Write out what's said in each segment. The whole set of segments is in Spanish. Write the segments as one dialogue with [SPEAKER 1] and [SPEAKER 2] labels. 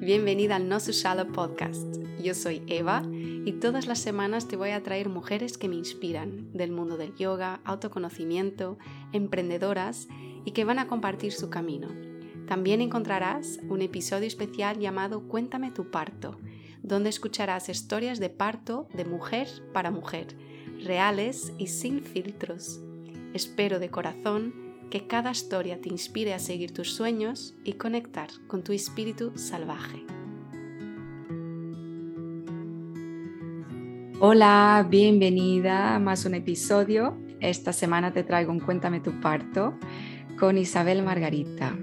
[SPEAKER 1] bienvenida al No Shallow Podcast. Yo soy Eva y todas las semanas te voy a traer mujeres que me inspiran del mundo del yoga, autoconocimiento, emprendedoras y que van a compartir su camino. También encontrarás un episodio especial llamado Cuéntame tu parto, donde escucharás historias de parto de mujer para mujer, reales y sin filtros. Espero de corazón que cada historia te inspire a seguir tus sueños y conectar con tu espíritu salvaje. Hola, bienvenida a más un episodio. Esta semana te traigo un Cuéntame tu parto con Isabel Margarita,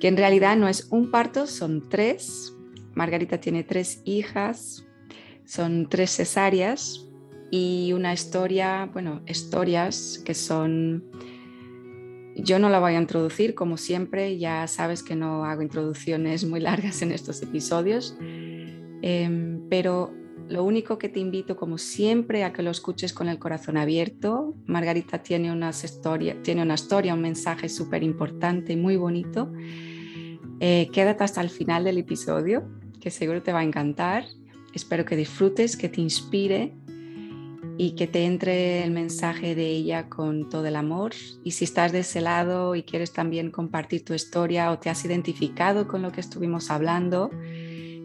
[SPEAKER 1] que en realidad no es un parto, son tres. Margarita tiene tres hijas, son tres cesáreas y una historia, bueno, historias que son yo no la voy a introducir, como siempre, ya sabes que no hago introducciones muy largas en estos episodios, em, pero lo único que te invito, como siempre, a que lo escuches con el corazón abierto. Margarita tiene, unas tiene una historia, un mensaje súper importante y muy bonito. Eh, quédate hasta el final del episodio, que seguro te va a encantar. Espero que disfrutes, que te inspire y que te entre el mensaje de ella con todo el amor. Y si estás de ese lado y quieres también compartir tu historia o te has identificado con lo que estuvimos hablando,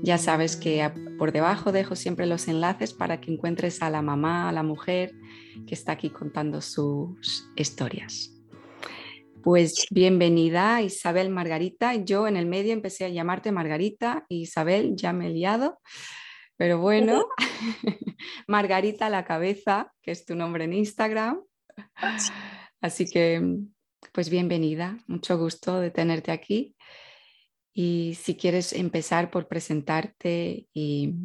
[SPEAKER 1] ya sabes que por debajo dejo siempre los enlaces para que encuentres a la mamá, a la mujer que está aquí contando sus historias. Pues bienvenida Isabel Margarita. Yo en el medio empecé a llamarte Margarita Isabel ya me he liado. Pero bueno, Margarita la cabeza, que es tu nombre en Instagram. Así que, pues bienvenida, mucho gusto de tenerte aquí. Y si quieres empezar por presentarte y,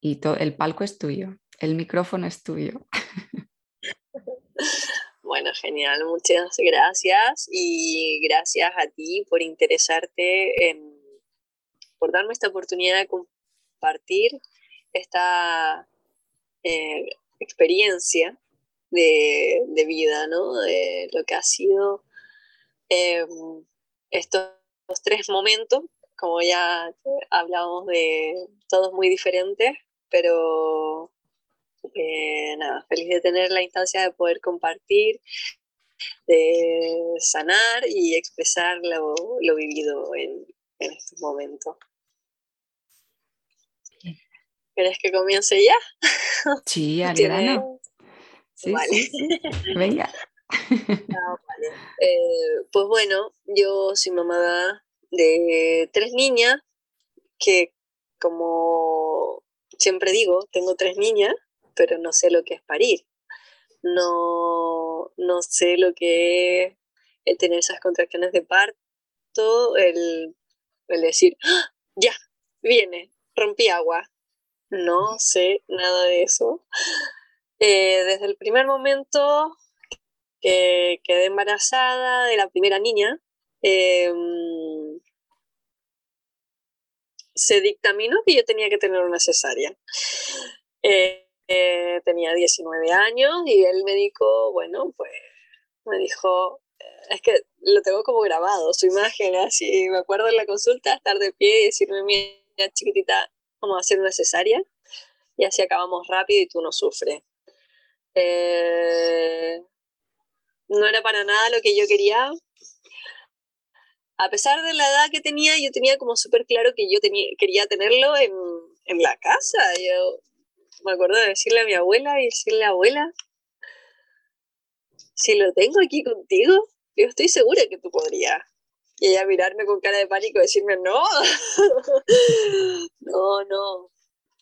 [SPEAKER 1] y el palco es tuyo, el micrófono es tuyo.
[SPEAKER 2] Bueno, genial, muchas gracias y gracias a ti por interesarte en, por darme esta oportunidad de compartir esta eh, experiencia de, vida, ¿no? De lo que ha sido em, estos tres momentos, como ya hablamos de todos muy diferentes, pero eh, nada, feliz de tener la instancia de poder compartir, de sanar y expresar lo, vivido en, en estos momentos. ¿Querés que comience ya?
[SPEAKER 1] Sí, al grano. Sí, sí, Venga.
[SPEAKER 2] Ah, eh, pues bueno, yo soy mamá de tres niñas que como siempre digo, tengo tres niñas, pero no sé lo que es parir. No, no sé lo que es tener esas contracciones de parto, el, el decir, ¡Ah! ya, viene, rompí agua, no sé nada de eso. Eh, desde el primer momento que quedé embarazada de la primera niña, em, se dictaminó que yo tenía que tener una cesárea. Eh, eh, tenía 19 años y el médico, bueno, pues me dijo, es que lo tengo como grabado, su imagen, así, me acuerdo en la consulta, estar de pie y decirme, mira, chiquitita, vamos a hacer una cesárea y así acabamos rápido y tú no sufres. Eh, no era para nada lo que yo quería. A pesar de la edad que tenía, yo tenía como súper claro que yo tenía, quería tenerlo en, en la casa. Yo me acuerdo de decirle a mi abuela y decirle, abuela, si lo tengo aquí contigo, yo estoy segura que tú podrías. Y ella mirarme con cara de pánico y decirme, no, no, no.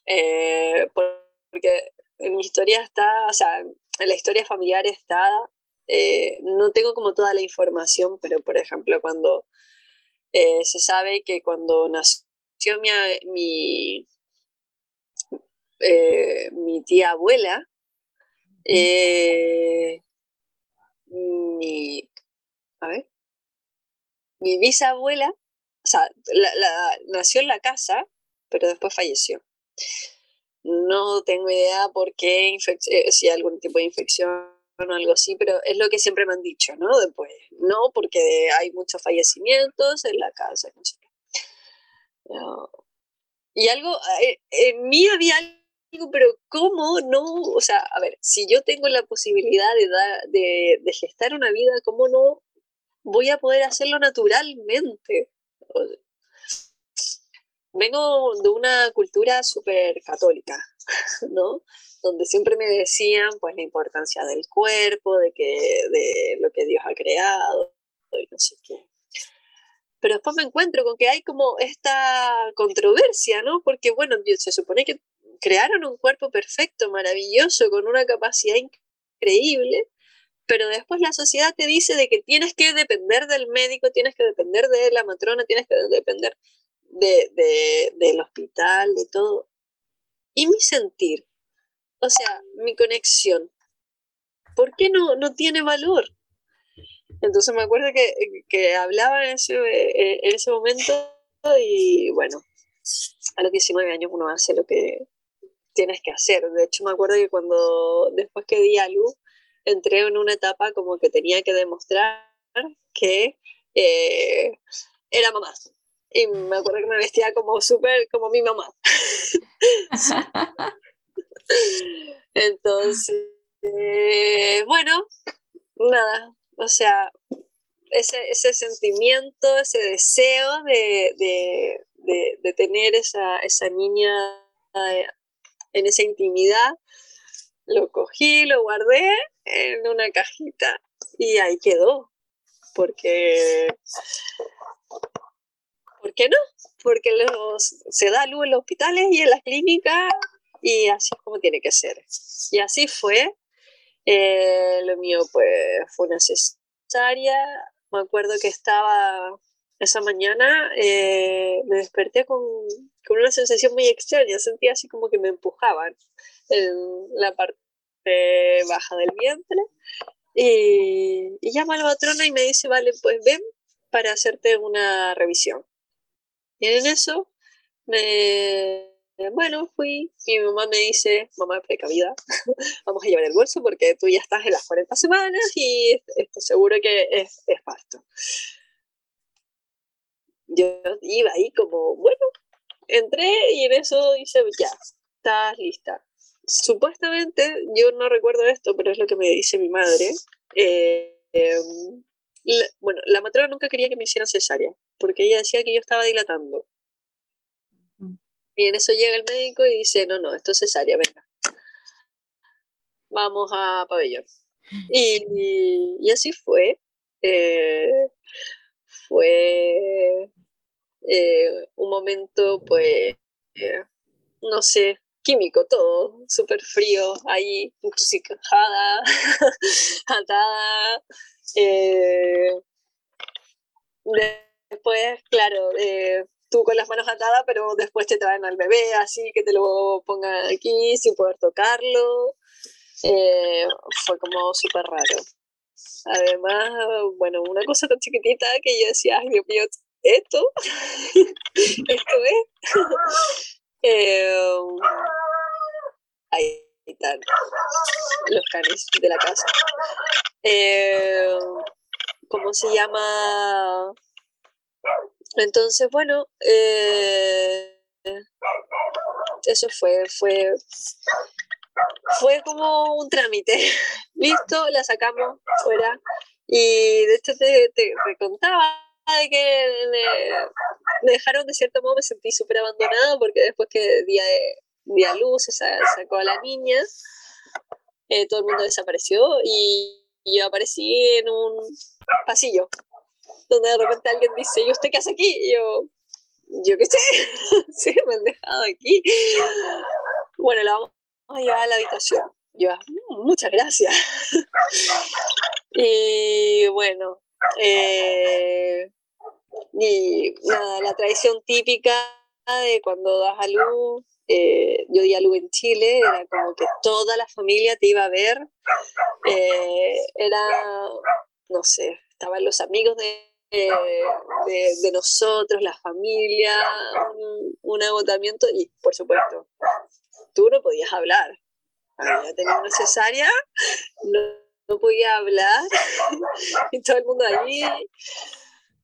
[SPEAKER 2] Eh, porque en mi historia está, o sea, en la historia familiar está, eh, no tengo como toda la información, pero por ejemplo, cuando eh, se sabe que cuando nació mi, mi, mi tía abuela, mi, a ver, mi bisabuela, o sea, nació en la casa, pero después falleció. No tengo idea por qué, eh, si algún tipo de infección o algo así, pero es lo que siempre me han dicho, ¿no? Después, no, porque hay muchos fallecimientos en la casa, no sé Y algo, eh, en mí había algo, pero ¿cómo no? O sea, a ver, si yo tengo la posibilidad de, de, gestar una vida, ¿cómo no voy a poder hacerlo naturalmente? Vengo de una cultura súper católica, ¿no? Donde siempre me decían pues la importancia del cuerpo, de que de lo que Dios ha creado y no sé qué pero después me encuentro con que hay como esta controversia, ¿no? Porque, bueno, se supone que crearon un cuerpo perfecto, maravilloso, con una capacidad increíble, pero después la sociedad te dice de que tienes que depender del médico, tienes que depender de la matrona, tienes que depender de, del hospital, de todo. Y mi sentir, o sea, mi conexión, ¿por qué no, no tiene valor? Entonces me acuerdo que, que hablaba en ese, eh, en ese momento y bueno, a los 19 años uno hace lo que tienes que hacer. De hecho me acuerdo que cuando después que di a luz, entré en una etapa como que tenía que demostrar que eh, era mamá. Y me acuerdo que me vestía como súper como mi mamá. Entonces, eh, bueno, nada, o sea, ese, ese sentimiento, ese deseo de, tener esa, esa niña eh, en esa intimidad, lo cogí, lo guardé en una cajita y ahí quedó. Porque, ¿por qué no? Porque los, se da luz en los hospitales y en las clínicas y así es como tiene que ser. Y así fue. Eh, lo mío pues fue una cesárea. Me acuerdo que estaba esa mañana, eh, me desperté con, con, una sensación muy extraña. Sentía así como que me empujaban en la parte baja del vientre. Y, y llama a la matrona y me dice, vale, pues ven para hacerte una revisión. Y en eso me bueno, fui y mi mamá me dice, mamá precavida, vamos a llevar el bolso porque tú ya estás en las 40 semanas y esto seguro que es, es parto. Yo iba ahí como, bueno, entré y en eso dice, ya, estás lista. Supuestamente, yo no recuerdo esto, pero es lo que me dice mi madre. Eh, em, bueno, la matrona nunca quería que me hicieran cesárea, porque ella decía que yo estaba dilatando. Y en eso llega el médico y dice, no, no, esto es cesárea, venga. Vamos a pabellón. Y, así fue. Eh, fue eh, un momento, pues, eh, no sé, químico todo, súper frío, ahí encrucijada, atada. Después, claro, tú con las manos atadas, pero después te traen al bebé así, que te lo pongan aquí sin poder tocarlo. Eh, fue como súper raro. Además, bueno, una cosa tan chiquitita que yo decía, ay Dios mío, ¿esto? ¿Esto es? eh, ahí están los canes de la casa. Eh, ¿Cómo se llama? Entonces, bueno, eh, eso fue, fue, fue como un trámite. Listo, la sacamos fuera. Y de hecho te, te, contaba de que me, dejaron de cierto modo, me sentí súper abandonada porque después que día de día luz se sacó a la niña, eh, todo el mundo desapareció y yo aparecí en un pasillo donde de repente alguien dice, ¿y usted qué hace aquí? Y yo, yo qué sé, sí, me han dejado aquí. Bueno, la vamos a llevar a la habitación. Yo, mm, muchas gracias. y bueno, eh, y nada, la tradición típica de cuando das a luz, eh, yo di a luz en Chile, era como que toda la familia te iba a ver, eh, era, no sé, estaban los amigos de de, nosotros, la familia, un, agotamiento y, por supuesto, tú no podías hablar. Ya tenía una no, no podía hablar y todo el mundo allí.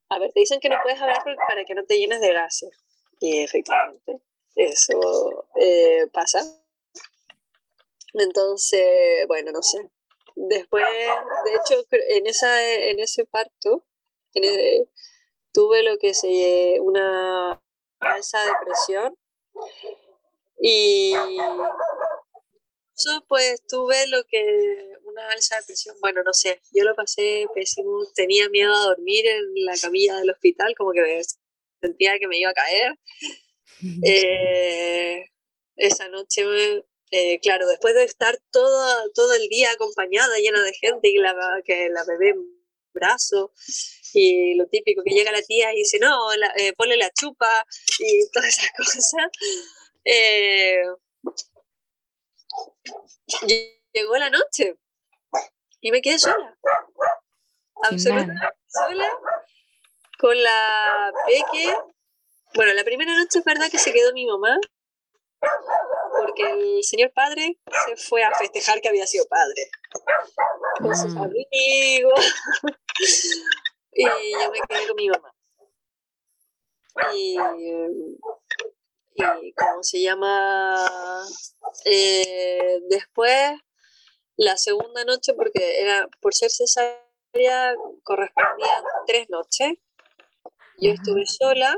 [SPEAKER 2] A ver, te dicen que no puedes hablar para que no te llenes de gases. Y efectivamente, eso eh, pasa. Entonces, bueno, no sé. Después, de hecho, en, esa, en ese parto, tuve lo que se una falsa depresión y yo pues tuve lo que una alza de presión, bueno, no sé, yo lo pasé pésimo, tenía miedo a dormir en la camilla del hospital, como que sentía que me iba a caer. Eh, esa noche, eh, claro, después de estar todo, todo el día acompañada, llena de gente y la, que la bebé brazo y lo típico que llega la tía y dice, no, la, eh, ponle la chupa y todas esas cosas. Eh, llegó la noche y me quedé sola. Absolutamente sola. Con la peque. Bueno, la primera noche es verdad que se quedó mi mamá. Porque el señor padre se fue a festejar que había sido padre. Con sus mm. amigos. y yo me quedé con mi mamá. Y y ¿cómo se llama? Eh, después, la segunda noche, porque era por ser cesárea, correspondían tres noches. Yo estuve sola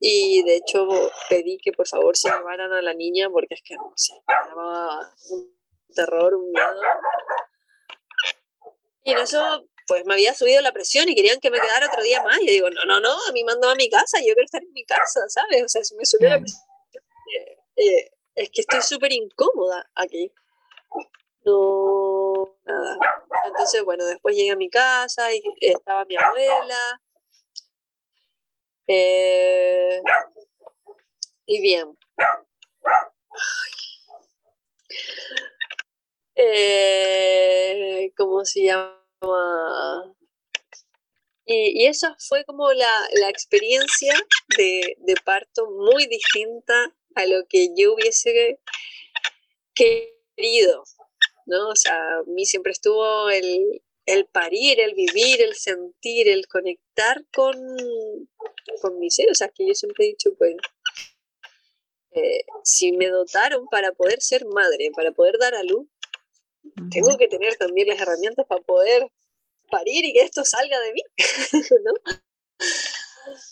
[SPEAKER 2] y de hecho pedí que por favor se llevaran a la niña porque es que no sé, me daba un terror, un miedo. Y en eso pues me había subido la presión y querían que me quedara otro día más. Y yo digo, no, no, no, a mí mandó a mi casa, yo quiero estar en mi casa, ¿sabes? O sea, si me subió la presión. Eh, eh, es que estoy súper incómoda aquí. No, nada. Entonces, bueno, después llegué a mi casa y estaba mi abuela. Eh, y bien. ¿Cómo se llama? Y, esa fue como la, experiencia de, parto muy distinta a lo que yo hubiese querido, ¿no? O sea, a mí siempre estuvo el, parir, el vivir, el sentir, el conectar con, con mi ser. O sea, que yo siempre he dicho, pues, eh, si me dotaron para poder ser madre, para poder dar a luz, tengo que tener también las herramientas para poder parir y que esto salga de mí,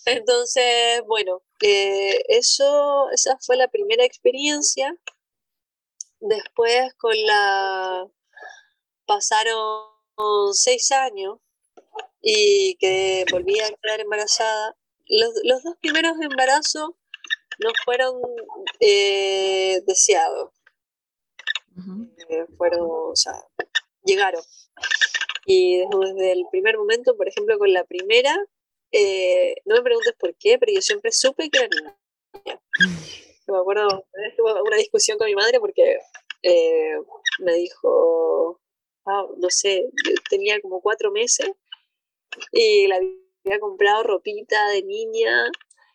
[SPEAKER 2] Entonces, bueno, eh, eso, esa fue la primera experiencia. Después con la... pasaron seis años y que volví a quedar embarazada. Los, dos primeros embarazos no fueron eh, deseados. Eh, fueron, o sea, llegaron. Y desde el primer momento, por ejemplo, con la primera, eh, no me preguntes por qué, pero yo siempre supe que era niña. me acuerdo, tuve una discusión con mi madre porque me dijo, ah, no sé, tenía como cuatro meses y la había comprado ropita de niña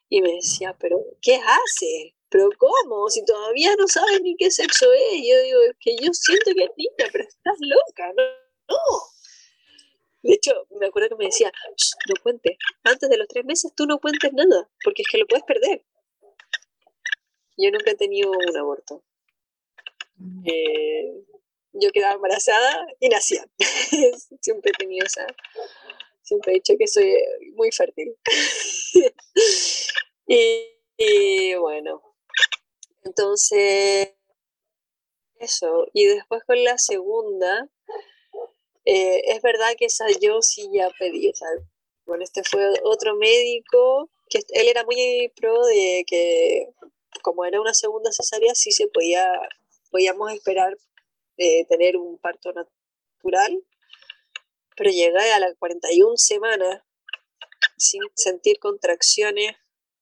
[SPEAKER 2] y me decía, pero ¿qué hace? ¿Pero cómo? Si todavía no sabes ni qué sexo es. yo digo, es que yo siento que es niña, pero estás loca, ¿no? No. De hecho, me acuerdo que me decía, no cuentes. Antes de los tres meses tú no cuentes nada, porque es que lo puedes perder. Yo nunca he tenido un aborto. Mm. Eh, yo quedaba embarazada y nacía. siempre he tenido esa. Siempre he dicho que soy muy fértil. y bueno, entonces, eso. Y después con la segunda, eh, es verdad que esa yo sí ya pedí. bueno, este fue otro médico, que él era muy pro de que como era una segunda cesárea, sí se podía, podíamos esperar eh, tener un parto natural, pero llegué a las 41 semanas sin sentir contracciones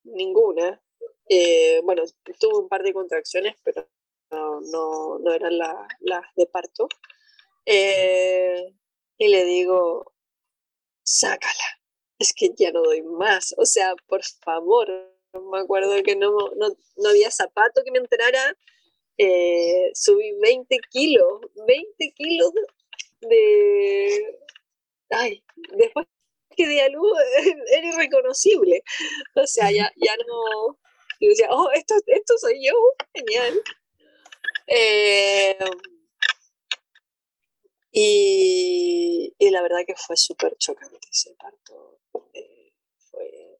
[SPEAKER 2] ninguna. Eh, bueno, tuve un par de contracciones, pero no, no, eran las de parto. Eh, y le digo, sácala, es que ya no doy más, o sea, por favor, me acuerdo que no, no, había zapato que me enterara, eh, subí 20 kilos, 20 kilos de... Ay, después que di a luz era irreconocible, o sea, ya, ya no Y decía, oh, esto, esto soy yo, genial. Eh, y, y, la verdad que fue súper chocante ese parto. Eh, fue,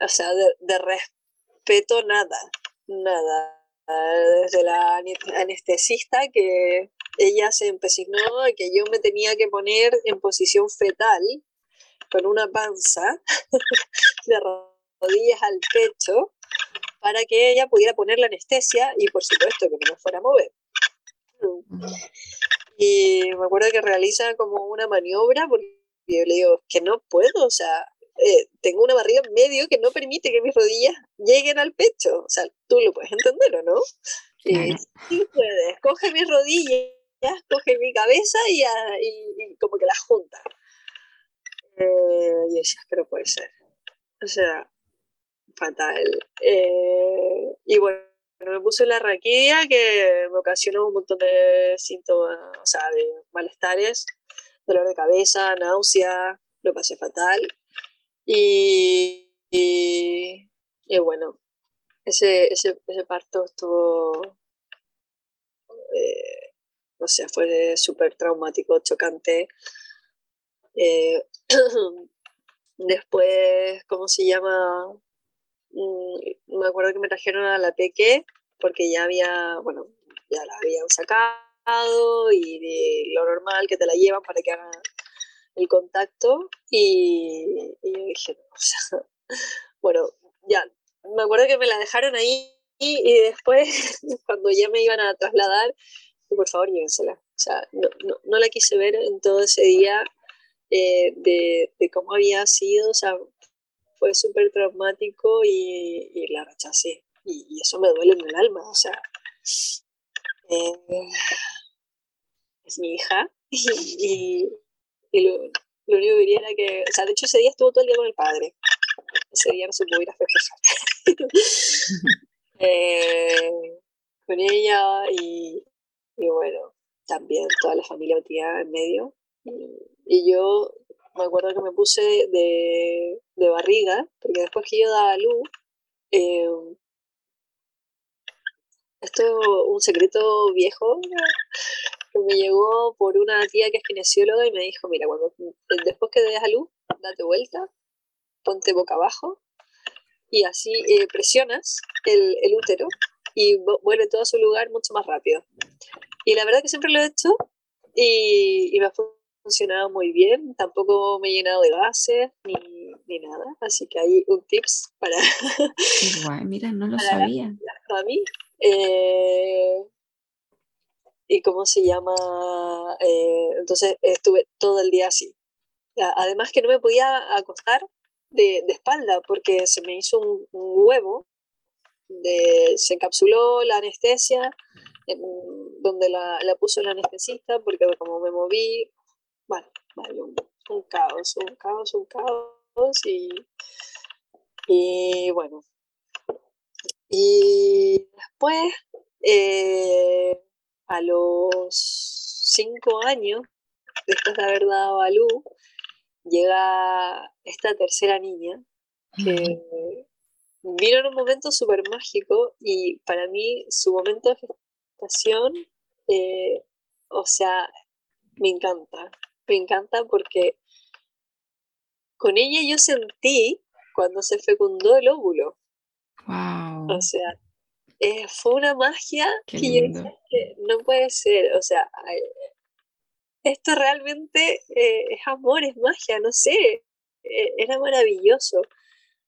[SPEAKER 2] o sea, de respeto nada, nada. Desde la anestesista que ella se empecinó de que yo me tenía que poner en posición fetal con una panza de rodillas al pecho para que ella pudiera poner la anestesia y por supuesto que no me fuera a mover. Y me acuerdo que realiza como una maniobra porque yo le digo que no puedo, o sea, eh, tengo una barriga en medio que no permite que mis rodillas lleguen al pecho. O sea, tú lo puedes entender, ¿o no? Y sí puedes, coge mis rodillas, coge mi cabeza y, y, como que las junta. Eh, y decía, pero puede ser. O sea, fatal. Eh, y bueno, me puse la raquilla que me ocasionó un montón de síntomas, o sea, de malestares, dolor de cabeza, náusea, lo pasé fatal. Y, y, bueno, ese, ese, ese, parto estuvo, eh, o sea, fue súper traumático, chocante. Eh, después, ¿cómo se llama? Mm, me acuerdo que me trajeron a la peque porque ya había, bueno, ya la habían sacado y de lo normal que te la llevan para que haga el contacto y, y yo dije, o sea, bueno, ya, me acuerdo que me la dejaron ahí y, después cuando ya me iban a trasladar, por favor llévensela. O sea, no, no, no la quise ver en todo ese día eh, de, de, cómo había sido, o sea, fue súper traumático y, y, la rechacé. Y, y, eso me duele en el alma, o sea, eh, es mi hija y, y lo, lo, único que diría era que, o sea, de hecho ese día estuvo todo el día con el padre. Ese día no se pudo ir a festejar. eh, con ella y, y, bueno, también toda la familia metida en medio. Y, yo me acuerdo que me puse de, de, barriga, porque después que yo daba luz, eh, esto es un secreto viejo que me llegó por una tía que es kinesióloga y me dijo, mira, cuando después que des a luz, date vuelta, ponte boca abajo y así eh, presionas el, el, útero y vuelve todo a su lugar mucho más rápido. Y la verdad que siempre lo he hecho y, y me ha funcionado muy bien, tampoco me he llenado de gases ni, ni nada, así que hay un tips para...
[SPEAKER 1] Guay, mira, no lo sabía.
[SPEAKER 2] A mí. Eh, y cómo se llama, eh, entonces estuve todo el día así. Además que no me podía acostar de, espalda porque se me hizo un, huevo, de, se encapsuló la anestesia, donde la, la, puso el anestesista, porque como me moví, bueno, un, un, caos, un caos, un caos, y, y bueno. Y después, eh, a los cinco años, después de haber dado a luz, llega esta tercera niña que vino en un momento súper mágico y para mí su momento de gestación, eh, o sea, me encanta, me encanta porque con ella yo sentí cuando se fecundó el óvulo.
[SPEAKER 1] Wow.
[SPEAKER 2] O sea, eh, fue una magia Qué que lindo. yo que no puede ser, o sea, esto realmente eh, es amor, es magia, no sé, eh, era maravilloso.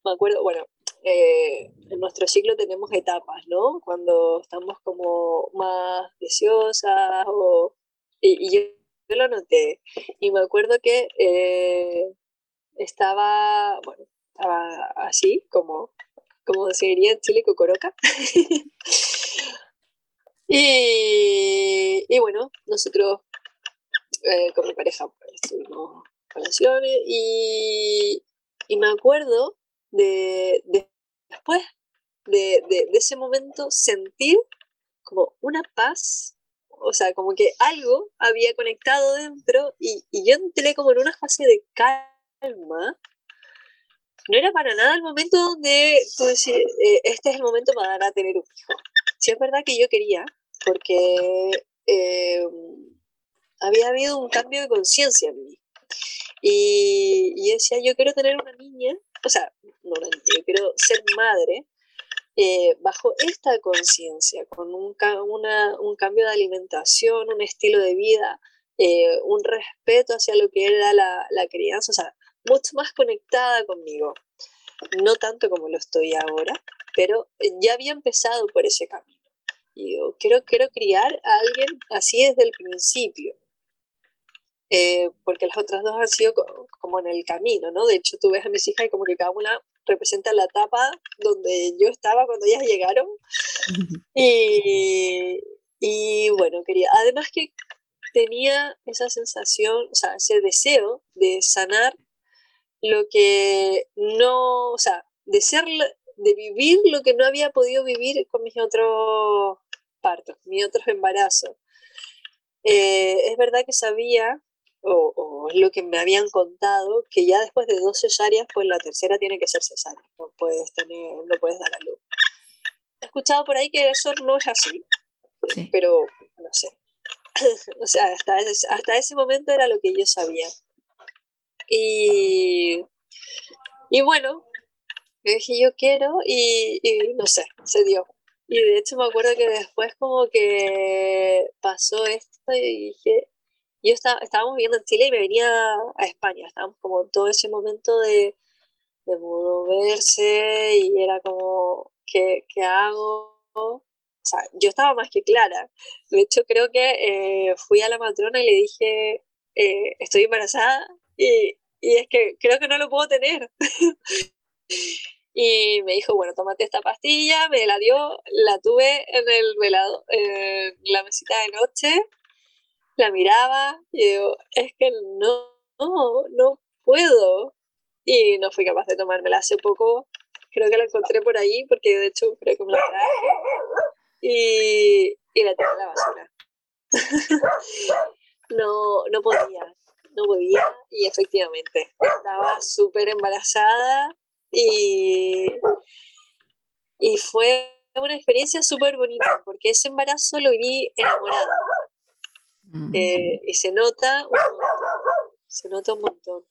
[SPEAKER 2] Me acuerdo, bueno, en nuestro ciclo tenemos etapas, ¿no? Cuando estamos como más deseosas o, y, y yo, yo, lo noté. Y me acuerdo que estaba, bueno, estaba así, como como se en Chile, cocoroca. y, y, bueno, nosotros eh, con mi pareja pues, estuvimos relaciones y, y, me acuerdo de, de después de, de, de, ese momento sentir como una paz, o sea, como que algo había conectado dentro y, y yo entré como en una fase de calma no era para nada el momento donde tú decís, eh, este es el momento para tener un hijo. Sí es verdad que yo quería, porque eh, había habido un cambio de conciencia en mí. Y, y, decía, yo quiero tener una niña, o sea, no una niña, yo quiero ser madre eh, bajo esta conciencia, con un, una, un, cambio de alimentación, un estilo de vida, eh, un respeto hacia lo que era la, la, crianza, o sea, mucho más conectada conmigo. No tanto como lo estoy ahora, pero ya había empezado por ese camino. Y yo quiero, quiero criar a alguien así desde el principio. Eh, porque las otras dos han sido como en el camino, ¿no? De hecho, tú ves a mis hijas y como que cada una representa la etapa donde yo estaba cuando ellas llegaron. Y, y bueno, quería, además que tenía esa sensación, o sea, ese deseo de sanar lo que no, o sea, de ser, de vivir lo que no había podido vivir con mis otros partos, mis otros embarazos. Eh, es verdad que sabía o, es lo que me habían contado, que ya después de dos cesáreas, pues la tercera tiene que ser cesárea, no puedes, tener, no puedes dar a luz. He escuchado por ahí que eso no es así, pero no sé. o sea, hasta ese, hasta ese momento era lo que yo sabía. Y, y bueno, dije yo quiero y, no sé, se dio. Y de hecho me acuerdo que después como que pasó esto y dije, yo estaba, estábamos viviendo en Chile y me venía a España, estábamos como en todo ese momento de, de moverse y era como, ¿qué, ¿qué, hago? O sea, yo estaba más que clara. De hecho, creo que eh, fui a la matrona y le dije, eh, estoy embarazada y, y es que creo que no lo puedo tener. Y me dijo, bueno, tómate esta pastilla, me la dio, la tuve en el velado, en la mesita de noche la miraba y digo, es que no, no, no puedo. Y no fui capaz de tomármela hace poco. Creo que la encontré por ahí, porque de hecho creo que me la traje. Y, y la tengo en la basura. no, no podía, no podía. Y efectivamente, estaba súper embarazada y, y fue una experiencia súper bonita, porque ese embarazo lo viví enamorada. Eh, y se nota un montón, se nota un montón.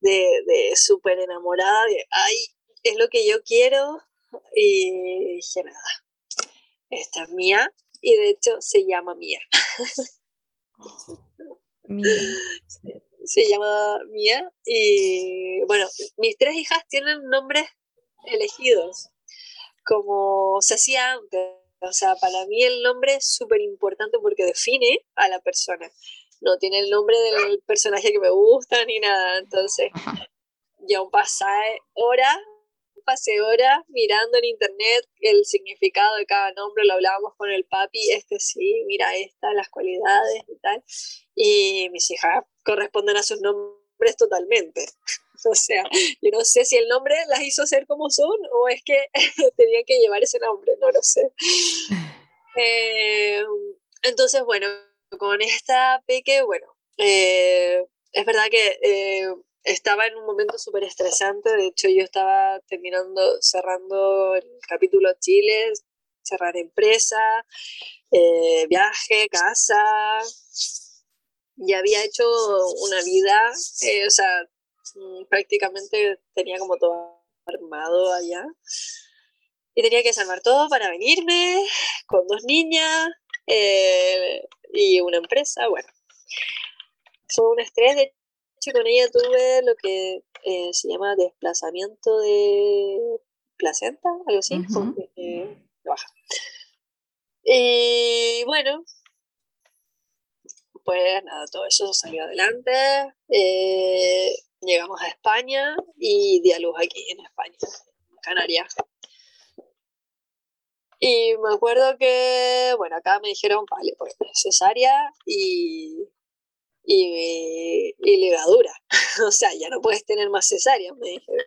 [SPEAKER 2] De, de súper enamorada, de, ay, es lo que yo quiero. Y dije, nada, esta es mía. Y de hecho se llama Mía. Se, llama Mía. Y bueno, mis tres hijas tienen nombres elegidos, como se hacía antes o sea, para mí el nombre es súper importante porque define a la persona. No tiene el nombre del personaje que me gusta ni nada. Entonces, ya un pasé horas, pasé horas mirando en internet el significado de cada nombre. Lo hablábamos con el papi, este sí, mira esta, las cualidades y tal. Y mis hijas corresponden a sus nombres totalmente. O sea, yo no sé si el nombre las hizo ser como son o es que tenían que llevar ese nombre, no lo sé. Eh, entonces, bueno, con esta peque, bueno, eh, es verdad que eh, estaba en un momento súper estresante, de hecho yo estaba terminando, cerrando el capítulo Chile, cerrar empresa, viaje, casa, ya había hecho una vida, o sea, Mm, prácticamente tenía como todo armado allá. Y tenía que salvar todo para venirme con dos niñas eh, y una empresa. Bueno, fue un estrés. De con ella tuve lo que eh, se llama desplazamiento de placenta, algo así, eh, baja. Y bueno, pues nada, todo eso salió adelante llegamos a España y di a luz aquí en España, en Canarias. Y me acuerdo que, bueno, acá me dijeron, vale, pues cesárea y, y, y levadura. o sea, ya no puedes tener más cesárea, me dijeron.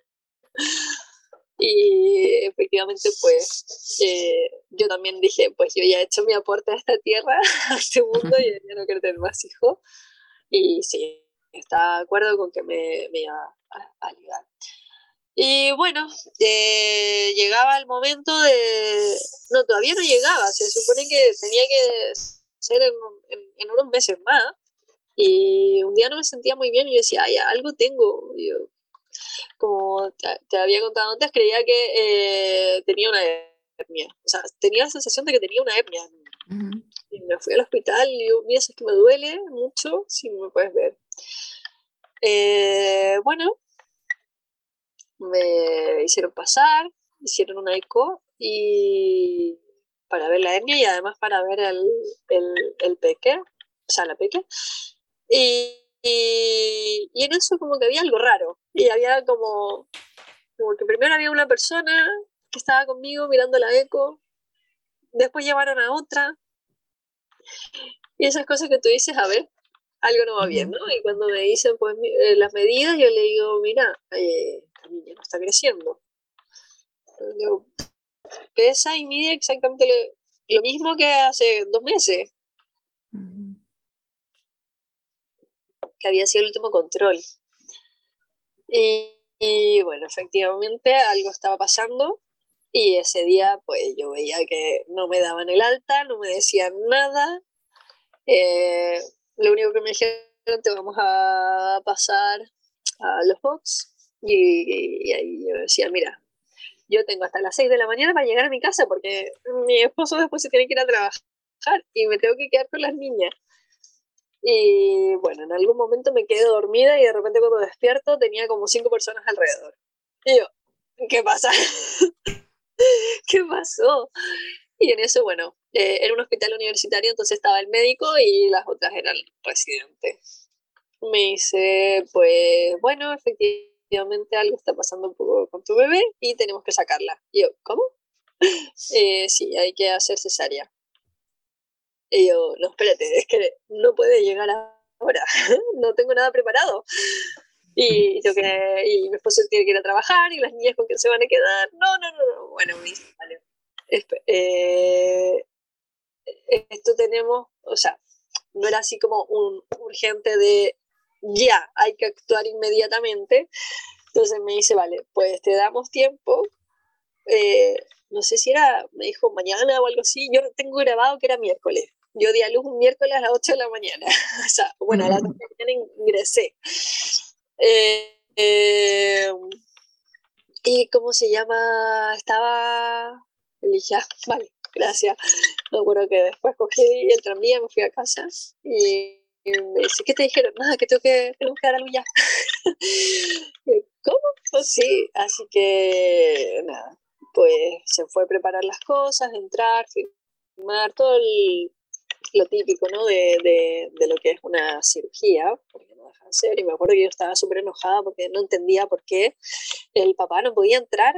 [SPEAKER 2] Y efectivamente, pues eh, yo también dije, pues yo ya he hecho mi aporte a esta tierra, a este mundo, y ya no quiero tener más hijos. Y sí, estaba de acuerdo con que me, me iba a, a ligar. Y bueno, eh, llegaba el momento de... No, todavía no llegaba, se supone que tenía que ser en, en, unos meses más. Y un día no me sentía muy bien y yo decía, ay, algo tengo. Yo, como te, había contado antes, creía que eh, tenía una hernia. O sea, tenía la sensación de que tenía una hernia. Y me fui al hospital y yo, mira, es que me duele mucho, si me puedes ver. Eh, bueno, me hicieron pasar, hicieron una eco y para ver la hernia y además para ver el, el, peque, o sea, la peque. Y, y, en eso como que había algo raro. Y había como, como que primero había una persona que estaba conmigo mirando la eco, después llevaron a otra. Y esas cosas que tú dices, a ver, algo no va bien, ¿no? Y cuando me dicen pues eh, las medidas, yo le digo, mira, eh, la niña no está creciendo. pesa y mide exactamente lo, mismo que hace dos meses. Que había sido el último control. Y, bueno, efectivamente algo estaba pasando. Y ese día, pues yo veía que no me daban el alta, no me decían nada. Eh, lo único que me dijeron, te vamos a pasar a los box. Y, ahí yo decía, mira, yo tengo hasta las 6 de la mañana para llegar a mi casa porque mi esposo después se tiene que ir a trabajar y me tengo que quedar con las niñas. Y bueno, en algún momento me quedé dormida y de repente cuando despierto tenía como cinco personas alrededor. Y yo, ¿qué pasa? ¿Qué pasó? Y en eso, bueno, eh, era un hospital universitario, entonces estaba el médico y las otras eran residentes. Me dice, pues bueno, efectivamente algo está pasando un poco con tu bebé y tenemos que sacarla. Y yo, ¿cómo? Eh, sí, hay que hacer cesárea. Y yo, no, espérate, es que no puede llegar ahora, no tengo nada preparado. Y yo que, y mi esposo tiene que ir a trabajar y las niñas con quién se van a quedar. No, no, no, no. Bueno, me dice, vale, eh, esto tenemos, o sea, no era así como un urgente de ya, hay que actuar inmediatamente. Entonces me dice, vale, pues te damos tiempo. Eh, no sé si era, me dijo mañana o algo así. Yo tengo grabado que era miércoles. Yo di a luz un miércoles a las 8 de la mañana. o sea, bueno, a las 8 de la mañana ingresé. Eh, y cómo se llama, estaba dije, ah, vale, gracias. Me acuerdo que después cogí el tranvía, me fui a casa y me dice, ¿qué te dijeron? Nada, que tengo que, tengo que dar algo ya. ¿Cómo? Pues sí, así que nada, pues se fue a preparar las cosas, entrar, firmar, todo lo típico, ¿no? De, de, de, lo que es una cirugía, porque no deja de ser. Y me acuerdo que yo estaba súper enojada porque no entendía por qué el papá no podía entrar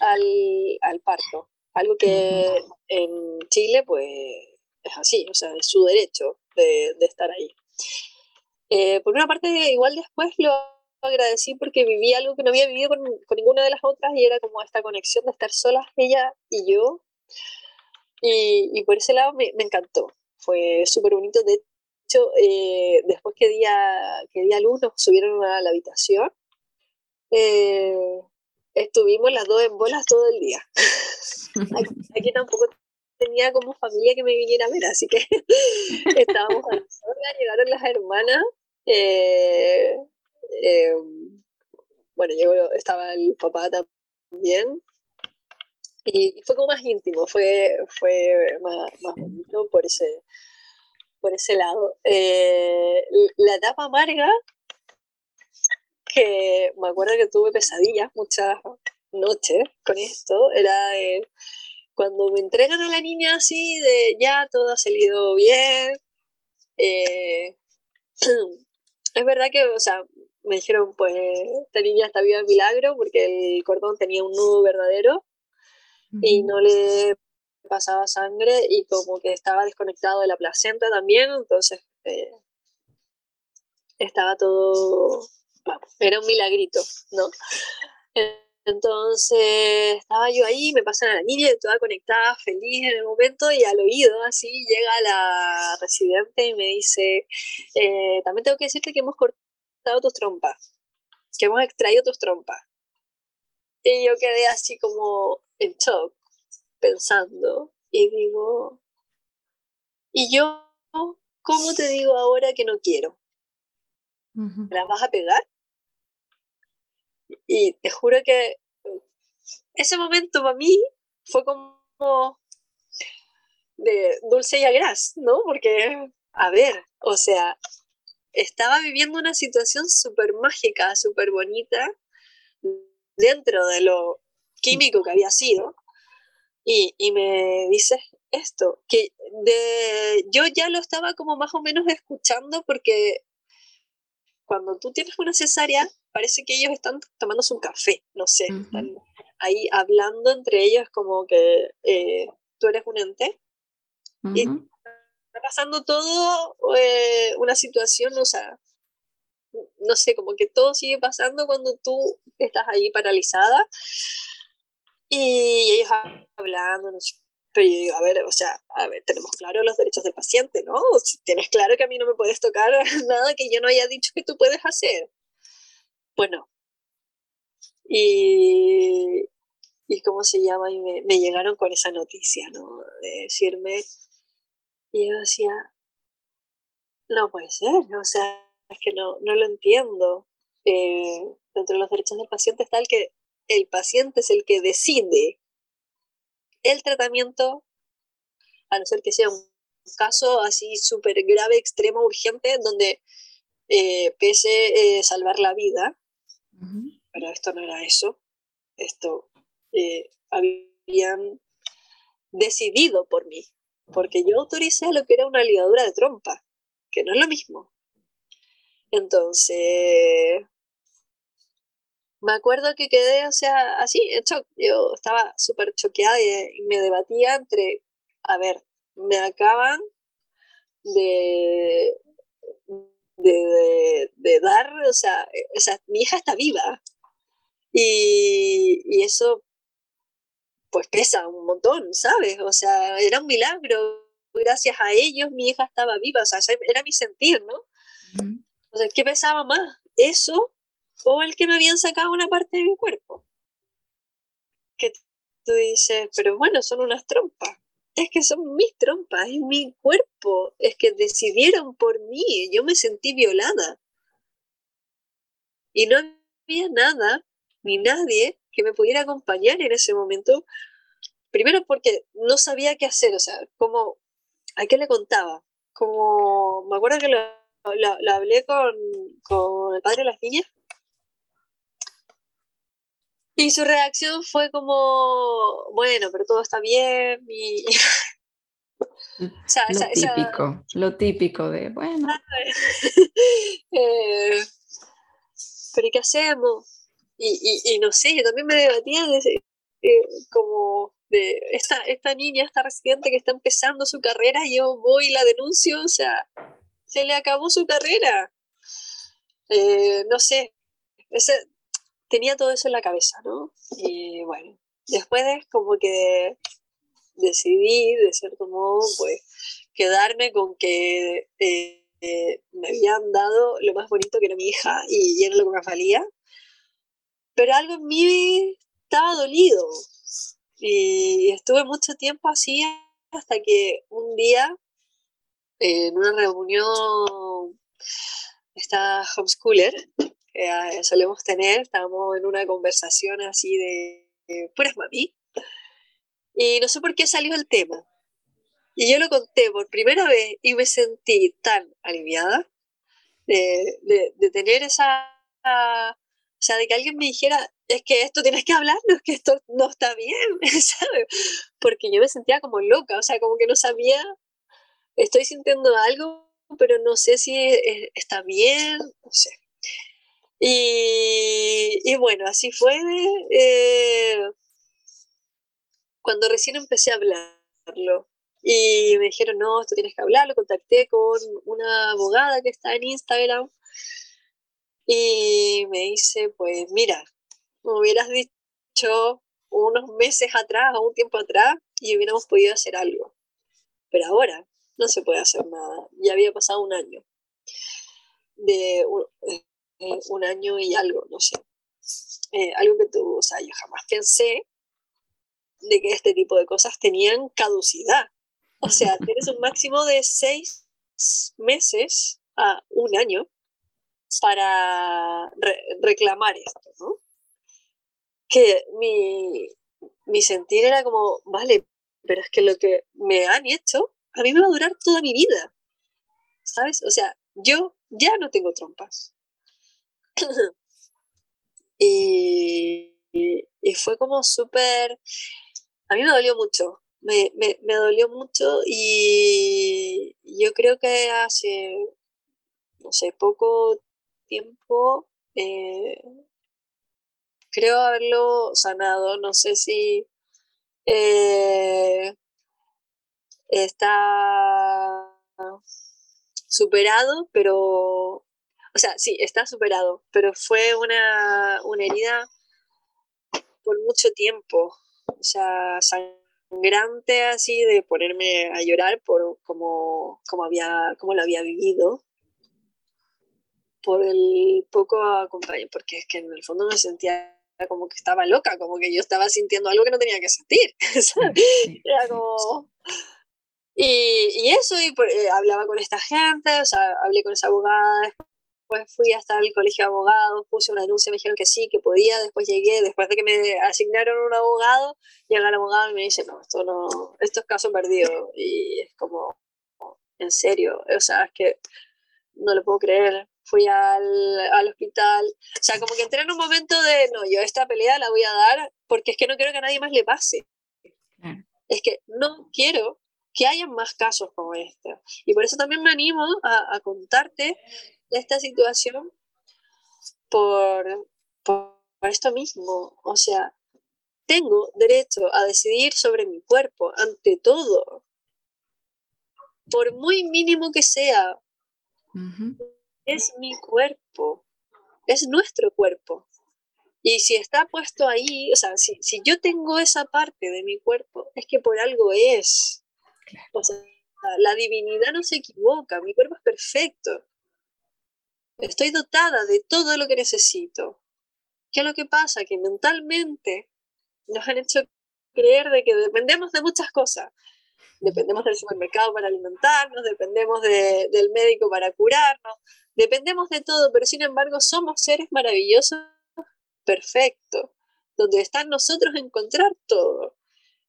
[SPEAKER 2] al, al parto. Algo que en Chile, pues, es así, o sea, es su derecho de, estar ahí. Eh, por una parte, igual después lo agradecí porque viví algo que no había vivido con, ninguna de las otras y era como esta conexión de estar solas ella y yo. Y, por ese lado me, encantó, fue súper bonito. De hecho, eh, después que di, a, que di luz, nos subieron a la habitación. Eh, estuvimos las dos en bolas todo el día. Aquí, tampoco tenía como familia que me viniera a ver, así que estábamos a solas, llegaron las hermanas. Eh, eh, bueno, llegó, estaba el papá también. Y, fue como más íntimo, fue, fue más, bonito por ese, por ese lado. Eh, la etapa amarga, que me acuerdo que tuve pesadillas muchas noche con esto era cuando me entregan a la niña así de ya todo ha salido bien. Eh, es verdad que, o sea, me dijeron, pues, esta niña está viva de milagro porque el cordón tenía un nudo verdadero y no le pasaba sangre y como que estaba desconectado de la placenta también, entonces eh, estaba todo, era un milagrito, ¿no? Entonces estaba yo ahí, me pasan a la niña, toda conectada, feliz en el momento, y al oído, así llega la residente y me dice: eh, También tengo que decirte que hemos cortado tus trompas, que hemos extraído tus trompas. Y yo quedé así como en shock, pensando, y digo, ¿y yo cómo te digo ahora que no quiero? ¿Me las vas a pegar? Y te juro que ese momento para mí fue como de dulce y agraz, ¿no? Porque, a ver, o sea, estaba viviendo una situación súper mágica, súper bonita, dentro de lo químico que había sido, y, y me dices esto, que de, yo ya lo estaba como más o menos escuchando porque cuando tú tienes una cesárea, parece que ellos están tomándose un café, no sé, están ahí hablando entre ellos como que eh, tú eres un ente. Y está pasando todo eh, una situación, o sea, no sé, como que todo sigue pasando cuando tú estás ahí paralizada. Y ellos hablando, no sé, pero yo digo, a ver, o sea, a ver, tenemos claro los derechos del paciente, ¿no? Si tienes claro que a mí no me puedes tocar nada que yo no haya dicho que tú puedes hacer. Bueno. Y, y cómo se llama, y me, me, llegaron con esa noticia, ¿no? De decirme, y yo decía, no puede ser, o sea, es que no, no lo entiendo. Eh, dentro de los derechos del paciente está el que el paciente es el que decide el tratamiento, a no ser que sea un caso así súper grave, extremo, urgente, donde eh, pese eh, salvar la vida, pero esto no era eso, esto eh, habían decidido por mí, porque yo autoricé lo que era una ligadura de trompa, que no es lo mismo. Entonces, me acuerdo que quedé, o sea, así, en shock. Yo estaba súper choqueada y, me debatía entre, a ver, me acaban de, de, de, dar, o sea, o sea, mi hija está viva. Y, y eso, pues pesa un montón, ¿sabes? O sea, era un milagro. Gracias a ellos mi hija estaba viva, o sea, era mi sentir, ¿no? O sea, ¿qué pesaba más? Eso o el que me habían sacado una parte de mi cuerpo. Que tú dices, pero bueno, son unas trompas. Es que son mis trompas, es mi cuerpo, es que decidieron por mí, yo me sentí violada. Y no había nada, ni nadie que me pudiera acompañar en ese momento. Primero porque no sabía qué hacer, o sea, como, ¿a qué le contaba? Como, me acuerdo que lo, hablé con, con el padre de las niñas y su reacción fue como, bueno, pero todo está bien. Y...
[SPEAKER 1] lo típico, lo típico de, bueno.
[SPEAKER 2] eh, pero qué hacemos? Y, y, no sé, yo también me debatía de, eh, como de esta, esta niña, esta residente que está empezando su carrera, yo voy y la denuncio, o sea, se le acabó su carrera. Eh, no sé, ese, tenía todo eso en la cabeza, ¿no? Y bueno, después de como que decidí, de cierto modo, pues quedarme con que eh, eh, me habían dado lo más bonito que era mi hija y, era lo que me valía. Pero algo en mí estaba dolido y estuve mucho tiempo así hasta que un día en una reunión esta homeschooler eh, solemos tener, estábamos en una conversación así de, puras mami, y no sé por qué salió el tema. Y yo lo conté por primera vez y me sentí tan aliviada de, tener esa, o sea, de que alguien me dijera, es que esto tienes que hablarlo, es que esto no está bien, ¿sabes? Porque yo me sentía como loca, o sea, como que no sabía, estoy sintiendo algo, pero no sé si está bien, no sé. Y, bueno, así fue eh, cuando recién empecé a hablarlo. Y me dijeron, no, esto tienes que hablarlo. Contacté con una abogada que está en Instagram. Y me dice, pues mira, me hubieras dicho unos meses atrás o un tiempo atrás y hubiéramos podido hacer algo. Pero ahora no se puede hacer nada. Ya había pasado un año de, un año y algo, no sé. Eh, algo que tú, o sea, yo jamás pensé de que este tipo de cosas tenían caducidad. O sea, tienes un máximo de seis meses a un año para reclamar esto, ¿no? Que mi, mi sentir era como, vale, pero es que lo que me han hecho a mí me va a durar toda mi vida. ¿Sabes? O sea, yo ya no tengo trompas. y, fue como súper... A mí me dolió mucho, me, me, me, dolió mucho y yo creo que hace, no sé, poco tiempo, eh, creo haberlo sanado, no sé si eh, está superado, pero, o sea, sí, está superado, pero fue una, una herida por mucho tiempo, o sea, sangrante así de ponerme a llorar por cómo, como había, como lo había vivido, por el poco acompañamiento, porque es que en el fondo me sentía como que estaba loca, como que yo estaba sintiendo algo que no tenía que sentir. Era como... Y, eso, y eh, hablaba con esta gente, o sea, hablé con esa abogada, después fui hasta el colegio de abogados, puse una denuncia, me dijeron que sí, que podía, después llegué, después de que me asignaron un abogado, llega el abogado y me dice, no, esto no, esto es caso perdido, y es como, en serio, o sea, es que no lo puedo creer, fui al, al, hospital. O sea, como que entré en un momento de, no, yo esta pelea la voy a dar porque es que no quiero que a nadie más le pase. Es que no quiero que haya más casos como este. Y por eso también me animo a, a contarte esta situación por, por esto mismo. O sea, tengo derecho a decidir sobre mi cuerpo ante todo. Por muy mínimo que sea, es mi cuerpo, es nuestro cuerpo. Y si está puesto ahí, o sea, si, yo tengo esa parte de mi cuerpo, es que por algo es. O sea, la divinidad no se equivoca, mi cuerpo es perfecto. Estoy dotada de todo lo que necesito. ¿Qué es lo que pasa? Que mentalmente nos han hecho creer de que dependemos de muchas cosas. Dependemos del supermercado para alimentarnos, dependemos del médico para curarnos, Dependemos de todo, pero sin embargo somos seres maravillosos, perfectos, donde están nosotros encontrar todo.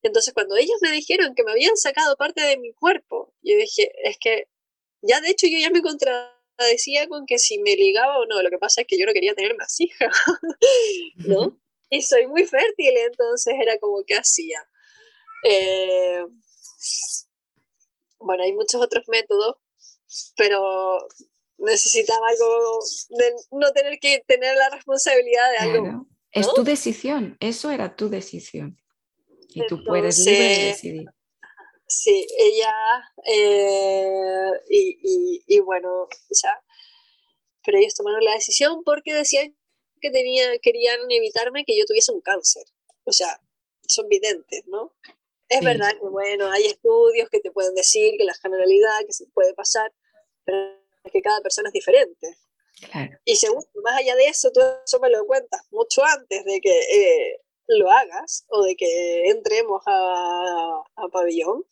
[SPEAKER 2] Entonces cuando ellos me dijeron que me habían sacado parte de mi cuerpo, yo dije, es que ya de hecho yo ya me contradecía con que si me ligaba o no, lo que pasa es que yo no quería tener más hijas, ¿no? Y soy muy fértil, entonces era como que hacía. Eh, bueno, hay muchos otros métodos, pero necesitaba algo de no tener que tener la responsabilidad de algo.
[SPEAKER 1] Es tu decisión, eso era tu decisión. Y tú puedes libre decidir.
[SPEAKER 2] Sí, ella, eh, y, y, bueno, o sea, pero ellos tomaron la decisión porque decían que tenía, querían evitarme que yo tuviese un cáncer. O sea, son videntes, ¿no? Es verdad que, bueno, hay estudios que te pueden decir que la generalidad, que se puede pasar, pero que cada persona es diferente. Y segundo, más allá de eso, tú eso me lo cuentas mucho antes de que eh, lo hagas o de que entremos a, a pabellón.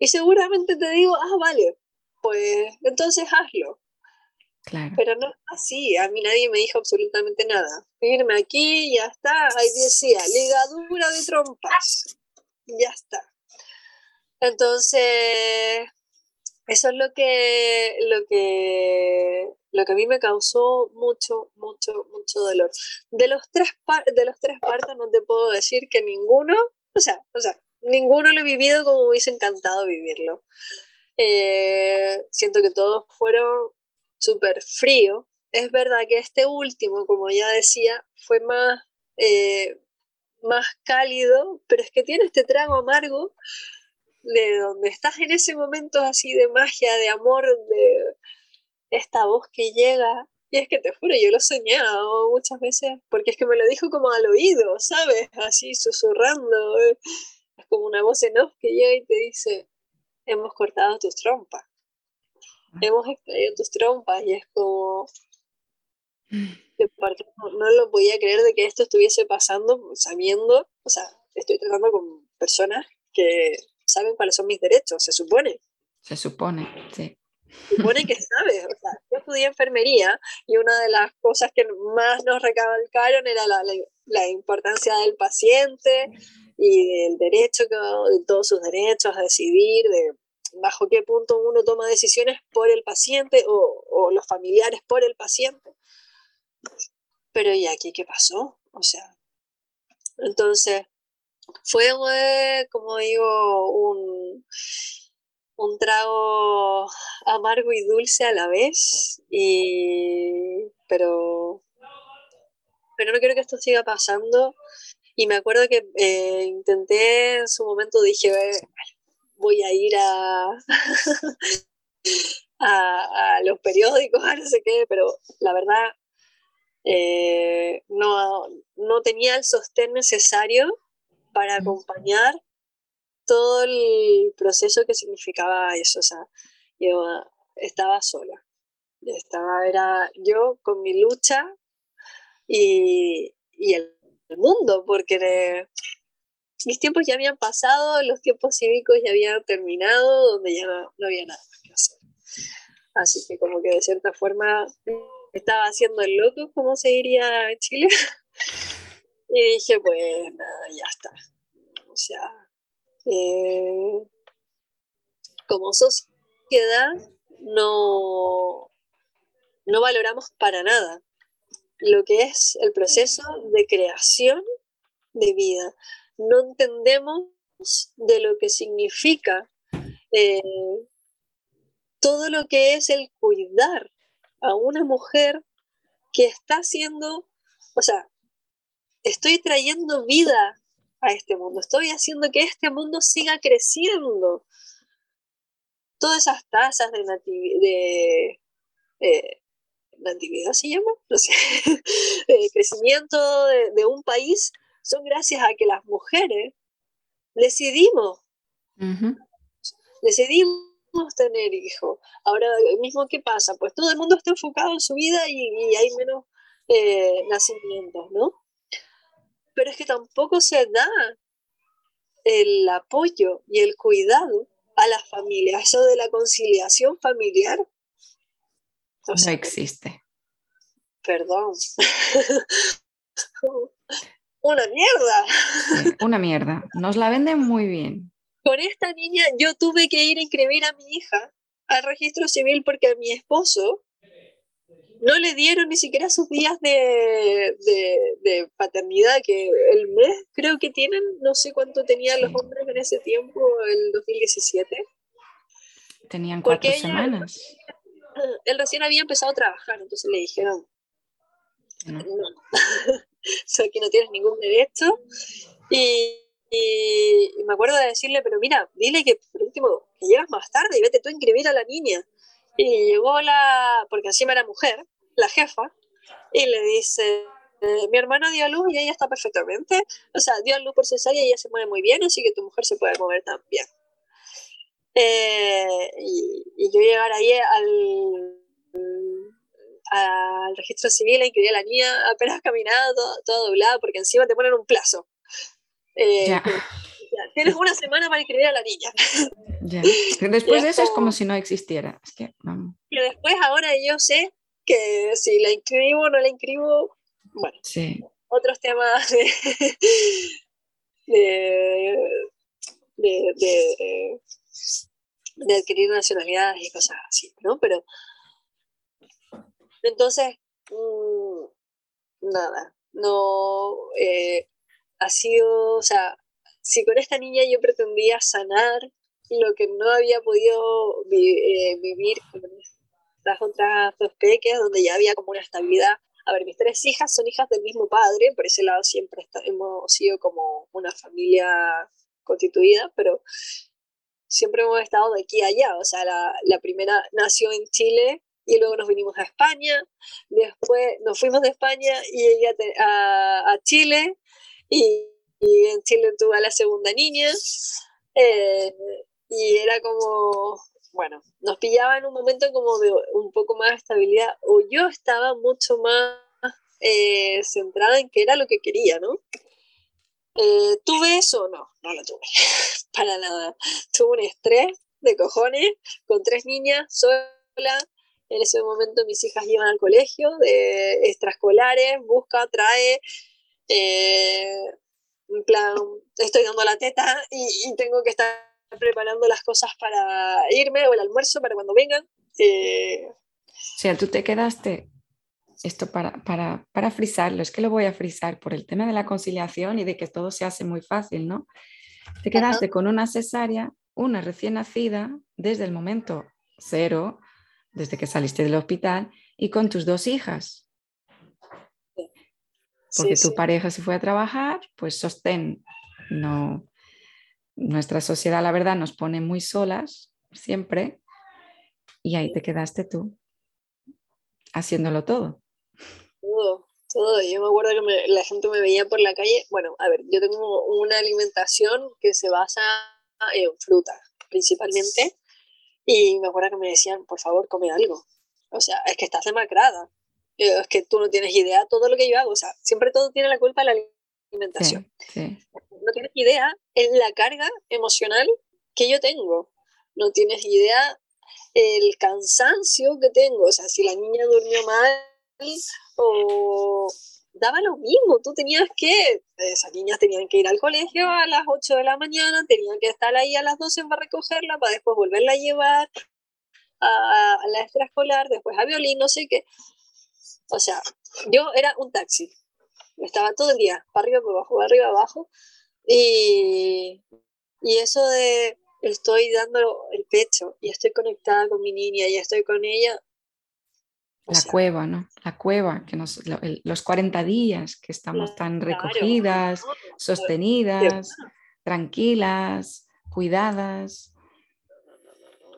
[SPEAKER 2] Y seguramente te digo, ah, vale, pues entonces hazlo. Claro. Pero no así, a mí nadie me dijo absolutamente nada. Irme aquí, ya está, ahí decía, ligadura de trompas, ya está. Entonces, eso es lo que, lo que, lo que a mí me causó mucho, mucho, mucho dolor. De los tres, de los tres partos no te puedo decir que ninguno, o sea, o sea, ninguno lo he vivido como hubiese encantado vivirlo. Eh, siento que todos fueron súper fríos. Es verdad que este último, como ya decía, fue más, eh, más cálido, pero es que tiene este trago amargo de donde estás en ese momento así de magia, de amor, de esta voz que llega. Y es que te juro, yo lo soñado muchas veces, porque es que me lo dijo como al oído, ¿sabes? Así susurrando. Como una voz en off que llega y te dice, hemos cortado tus trompas. Hemos extraído tus trompas y es como... no, lo podía creer de que esto estuviese pasando sabiendo, o sea, estoy tratando con personas que saben cuáles son mis derechos, se supone.
[SPEAKER 1] Se supone, sí.
[SPEAKER 2] Se supone que sabes. O sea, yo estudié enfermería y una de las cosas que más nos recalcaron era la, la, importancia del paciente y del derecho, de todos sus derechos a decidir, de bajo qué punto uno toma decisiones por el paciente o, los familiares por el paciente. Pero ¿y aquí qué pasó? O sea, entonces fue, como digo, un, un trago amargo y dulce a la vez, y, pero, pero no quiero que esto siga pasando. Y me acuerdo que eh, intenté en su momento, dije, voy a ir a, a, los periódicos, a no sé qué, pero la verdad eh, no, no tenía el sostén necesario para acompañar todo el proceso que significaba eso. O sea, yo estaba sola. Estaba, era yo con mi lucha y, y el, mundo, porque mis tiempos ya habían pasado, los tiempos cívicos ya habían terminado, donde ya no, había nada que hacer. Así que como que de cierta forma estaba haciendo el loco, como se diría en Chile. y dije, pues nada, ya está. O sea, eh, como sociedad no, no valoramos para nada lo que es el proceso de creación de vida. No entendemos de lo que significa eh, todo lo que es el cuidar a una mujer que está haciendo, o sea, estoy trayendo vida a este mundo, estoy haciendo que este mundo siga creciendo. Todas esas tasas de, eh, natividad, se llama, no sé, de crecimiento de, un país son gracias a que las mujeres decidimos, decidimos tener hijos. Ahora mismo, ¿qué pasa? Pues todo el mundo está enfocado en su vida y, hay menos eh, nacimientos, ¿no? Pero es que tampoco se da el apoyo y el cuidado a la familia, eso de la conciliación familiar.
[SPEAKER 1] No existe.
[SPEAKER 2] Perdón. una mierda.
[SPEAKER 1] una mierda. Nos la venden muy bien
[SPEAKER 2] con esta niña yo tuve que ir a inscribir a mi hija al registro civil porque a mi esposo no le dieron ni siquiera sus días de, paternidad, que el mes creo que tienen, no sé cuánto tenían los hombres en ese tiempo, el 2017.
[SPEAKER 1] Tenían cuatro semanas.
[SPEAKER 2] Él, recién había empezado a trabajar, entonces le dijeron, no, no. que no tienes ningún derecho. Y, y, me acuerdo de decirle, pero mira, dile que por último, que llegas más tarde y vete tú a inscribir a la niña. Y llegó la, porque encima era mujer, la jefa, y le dice, mi hermana dio a luz y ella está perfectamente, o sea, dio a luz por cesárea y ella se mueve muy bien, así que tu mujer se puede mover también. Eh, y, yo llegar ahí al, al registro civil a inscribir a la niña, apenas caminada, todo doblada, porque encima te ponen un plazo. Eh, tienes una semana para inscribir a la niña.
[SPEAKER 1] Después de eso es como si no existiera. Es que,
[SPEAKER 2] Y después ahora yo sé que si la inscribo o no la inscribo, bueno, otros temas de, de, de, adquirir nacionalidades y cosas así, ¿no? Pero entonces, mm, nada, no, eh, ha sido, o sea, si con esta niña yo pretendía sanar lo que no había podido eh, vivir con las otras dos pequeñas, donde ya había como una estabilidad. A ver, mis tres hijas son hijas del mismo padre, por ese lado siempre hemos sido como una familia constituida, pero siempre hemos estado de aquí a allá. O sea, la, primera nació en Chile y luego nos vinimos a España, después nos fuimos de España y ella a, a Chile y, en Chile tuve a la segunda niña eh, y era como bueno, nos pillaba en un momento como de un poco más de estabilidad, o yo estaba mucho más eh, centrada en qué era lo que quería, ¿no? Eh, ¿Tuve eso? No, no lo tuve, para nada. Tuve un estrés de cojones con tres niñas sola. En ese momento mis hijas iban al colegio de extraescolares, busca, trae, eh, en plan, estoy dando la teta y, tengo que estar preparando las cosas para irme o el almuerzo para cuando vengan. Eh,
[SPEAKER 1] o sea, tú te quedaste esto para, para, para frisarlo, es que lo voy a frisar por el tema de la conciliación y de que todo se hace muy fácil, ¿no? Te quedaste con una cesárea, una recién nacida, desde el momento cero, desde que saliste del hospital, y con tus dos hijas. Porque tu pareja se fue a trabajar, pues sostén. No, nuestra sociedad, la verdad, nos pone muy solas siempre, y ahí te quedaste tú, haciéndolo todo
[SPEAKER 2] todo, todo. Yo me acuerdo que la gente me veía por la calle. Bueno, a ver, yo tengo una alimentación que se basa en fruta, principalmente. Y me acuerdo que me decían, por favor, come algo. O sea, es que estás demacrada. Es que tú no tienes idea de todo lo que yo hago. O sea, siempre todo tiene la culpa de la alimentación. No tienes idea en la carga emocional que yo tengo. No tienes idea el cansancio que tengo. O sea, si la niña durmió mal, o daba lo mismo, tú tenías que, esas niñas tenían que ir al colegio a las 8 de la mañana, tenían que estar ahí a las 12 para recogerla, para después volverla a llevar a, la extraescolar, después a violín, no sé qué. O sea, yo era un taxi, estaba todo el día, para arriba, para abajo, para arriba, abajo, y, y eso de estoy dando el pecho y estoy conectada con mi niña y estoy con ella,
[SPEAKER 1] la cueva, ¿no? La cueva, que nos, los 40 días que estamos tan recogidas, sostenidas, tranquilas, cuidadas.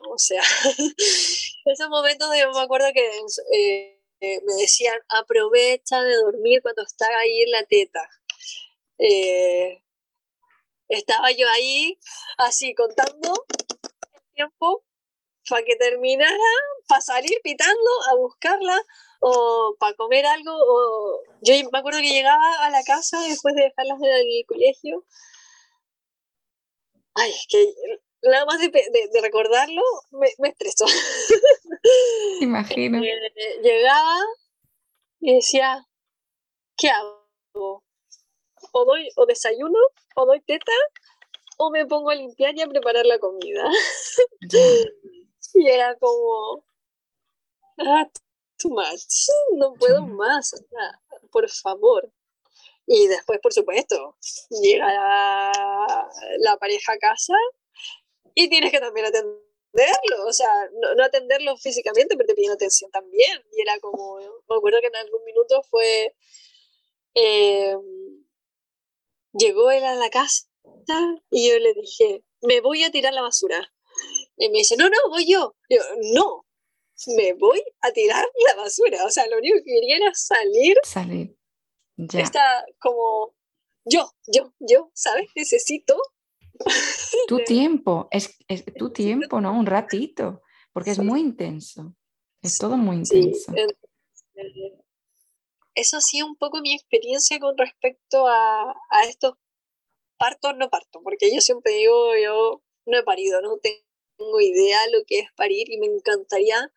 [SPEAKER 2] O sea, esos momentos de, me acuerdo que eh, eh, me decían, aprovecha de dormir cuando está ahí en la teta. Eh, estaba yo ahí así contando el tiempo para que terminara, para salir pitando a buscarla o para comer algo. O... Yo me acuerdo que llegaba a la casa después de dejarlas en el colegio. Ay, es que nada más de, recordarlo me, me estresó.
[SPEAKER 1] Imagino.
[SPEAKER 2] Eh, llegaba y decía, ¿qué hago? O doy o desayuno, o doy teta, o me pongo a limpiar y a preparar la comida. Y era como, ah, too much, no puedo más, por favor. Y después, por supuesto, llega la, pareja a casa y tienes que también atenderlo, o sea, no, atenderlo físicamente, pero te piden atención también. Y era como, me acuerdo que en algún minuto fue, em, llegó él a la casa y yo le dije, me voy a tirar la basura. Y me dice, no, no, voy yo. yo, no, me voy a tirar la basura. O sea, lo único que quería era salir.
[SPEAKER 1] Salir. Ya.
[SPEAKER 2] Está como, yo, yo, yo, ¿sabes? Necesito.
[SPEAKER 1] Tu tiempo, es, es, tu tiempo, ¿no? Un ratito, porque es muy intenso. Es todo muy intenso.
[SPEAKER 2] Eso sí, un poco mi experiencia con respecto a, a estos partos, no parto, porque yo siempre digo, yo no he parido, no tengo tengo idea lo que es parir y me encantaría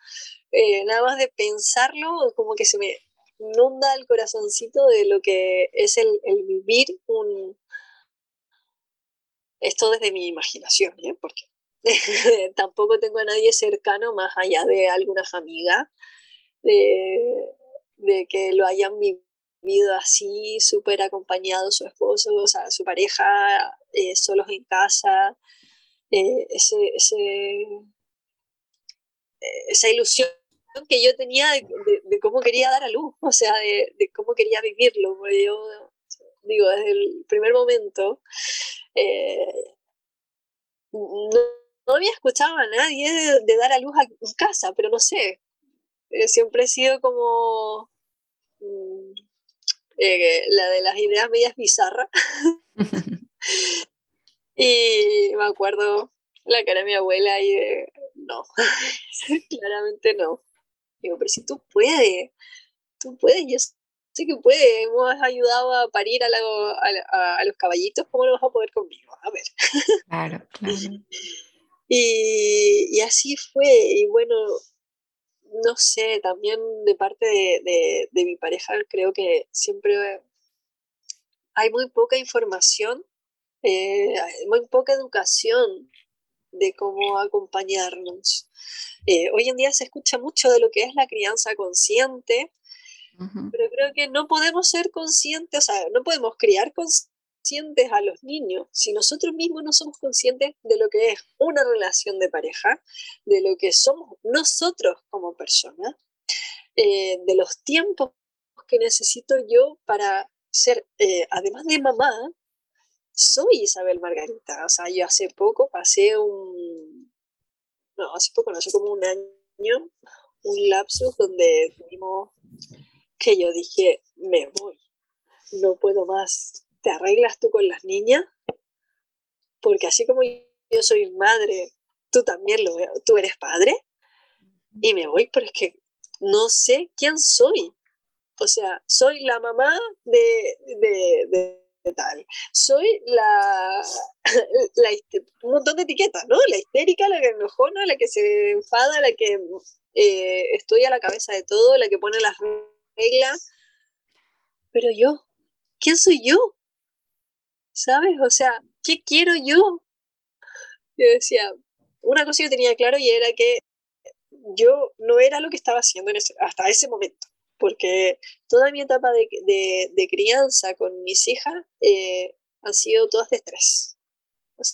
[SPEAKER 2] eh, nada más de pensarlo, como que se me inunda el corazoncito de lo que es el, vivir un... Esto desde mi imaginación, ¿eh? porque tampoco tengo a nadie cercano más allá de algunas amigas, de, de que lo hayan vivido así, súper acompañado su esposo, o sea, su pareja, eh, solos en casa, eh, ese, eh, esa ilusión que yo tenía de, cómo quería dar a luz, o sea, de, cómo quería vivirlo. Yo digo, desde el primer momento, eh, no, había escuchado a nadie de, dar a luz en casa, pero no sé, siempre he sido como mm, la de las ideas medias bizarras. Y me acuerdo la cara de mi abuela y de, no, claramente no. Digo, pero si tú puedes, tú puedes, yo sé que puedes, hemos ayudado a parir a, a, los caballitos, ¿cómo lo vas a poder conmigo? A ver.
[SPEAKER 1] Claro, claro.
[SPEAKER 2] y, y así fue, y bueno, no sé, también de parte de, de, mi pareja creo que siempre hay muy poca información, eh, muy poca educación de cómo acompañarnos. Eh, hoy en día se escucha mucho de lo que es la crianza consciente, pero creo que no podemos ser conscientes, o sea, no podemos criar conscientes a los niños si nosotros mismos no somos conscientes de lo que es una relación de pareja, de lo que somos nosotros como personas, eh, de los tiempos que necesito yo para ser, eh, además de mamá, soy Isabel Margarita. O sea, yo hace poco pasé un, no, hace poco, no, hace como un año, un lapsus donde tuvimos que yo dije, me voy, no puedo más. ¿Te arreglas tú con las niñas? Porque así como yo soy madre, tú también lo tú eres padre. Y me voy, pero es que no sé quién soy. O sea, soy la mamá de, de tal. Soy la, un montón de etiquetas, ¿no? La histérica, la que enojona, la que se enfada, la que eh, estoy a la cabeza de todo, la que pone las reglas. Pero yo, ¿quién soy yo? ¿Sabes? O sea, ¿qué quiero yo? Yo decía, una cosa que tenía claro y era que yo no era lo que estaba haciendo hasta ese momento porque toda mi etapa de, crianza con mis hijas eh, han sido todas de estrés. O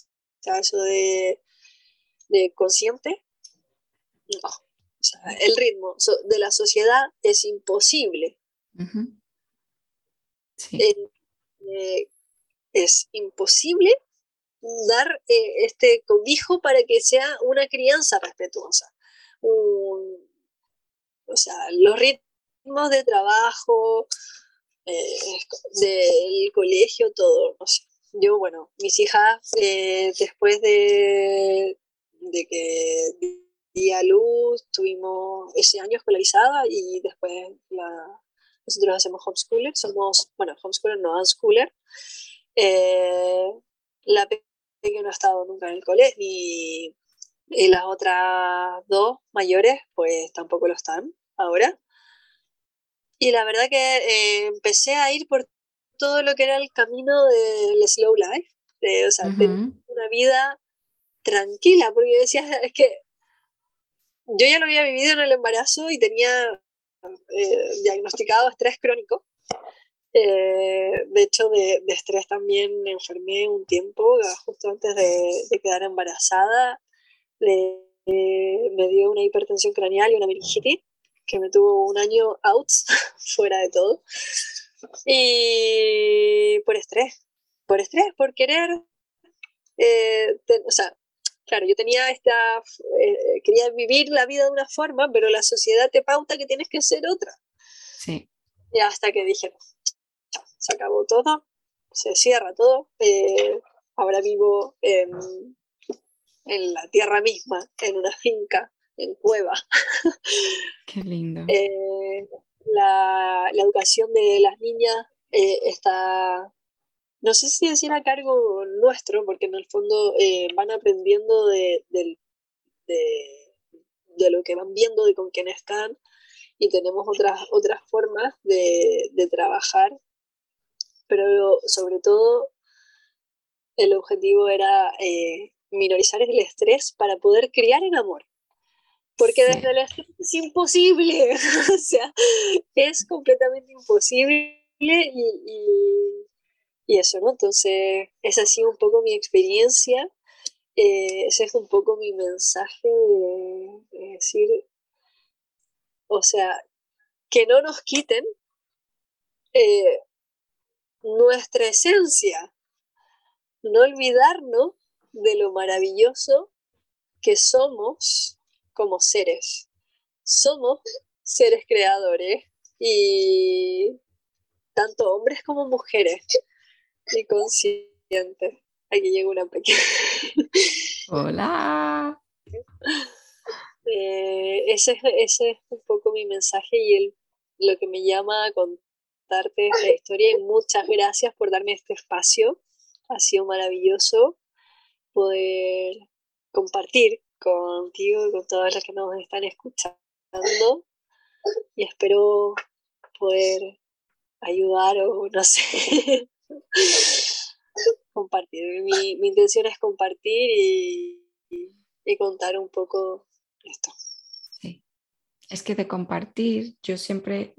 [SPEAKER 2] sea, eso de, consciente, no. O sea, el ritmo de la sociedad es imposible. Eh, es imposible dar eh, este cobijo para que sea una crianza respetuosa. o sea, los ritmos de trabajo, eh, del colegio, todo. Yo, bueno, mis hijas, eh, después de, de que di a luz, tuvimos ese año escolarizada y después nosotros hacemos homeschooler, somos, bueno, homeschooler, no unschooler. Eh, la pequeña no ha estado nunca en el colegio y, y las otras dos mayores pues tampoco lo están ahora. Y la verdad que eh, empecé a ir por todo lo que era el camino del slow life, de, o sea, una vida tranquila, porque decía, es que yo ya lo había vivido en el embarazo y tenía eh, diagnosticado estrés crónico. Eh, de hecho, de, estrés también me enfermé un tiempo, justo antes de, quedar embarazada. me dio una hipertensión craneal y una meningitis que me tuvo un año out, fuera de todo. Y por estrés, por estrés, por querer, eh, o sea, claro, yo tenía esta, eh, quería vivir la vida de una forma, pero la sociedad te pauta que tienes que ser otra.
[SPEAKER 1] Sí.
[SPEAKER 2] Y hasta que dije, se acabó todo, se cierra todo, eh, ahora vivo en, en la tierra misma, en una finca, en Cueva.
[SPEAKER 1] Qué lindo.
[SPEAKER 2] Eh, la, educación de las niñas eh, está, no sé si decir a cargo nuestro, porque en el fondo eh, van aprendiendo de, de, lo que van viendo, de con quién están, y tenemos otras, otras formas de, de trabajar, pero sobre todo el objetivo era minorizar el estrés para poder criar en amor porque desde el estrés es imposible, o sea, es completamente imposible y, eso, ¿no? Entonces, esa ha sido un poco mi experiencia, eh, ese es un poco mi mensaje de, decir, o sea, que no nos quiten eh, nuestra esencia, no olvidarnos de lo maravilloso que somos como seres. Somos seres creadores y tanto hombres como mujeres y conscientes. Aquí llega una pequeña.
[SPEAKER 1] Hola.
[SPEAKER 2] e, ese, ese es un poco mi mensaje y el, lo que me llama a contarte esta historia y muchas gracias por darme este espacio. Ha sido maravilloso poder compartir contigo y con todas las que nos están escuchando y espero poder ayudar o no sé, compartir. Mi, mi, intención es compartir y, y, contar un poco esto.
[SPEAKER 1] Sí, es que de compartir yo siempre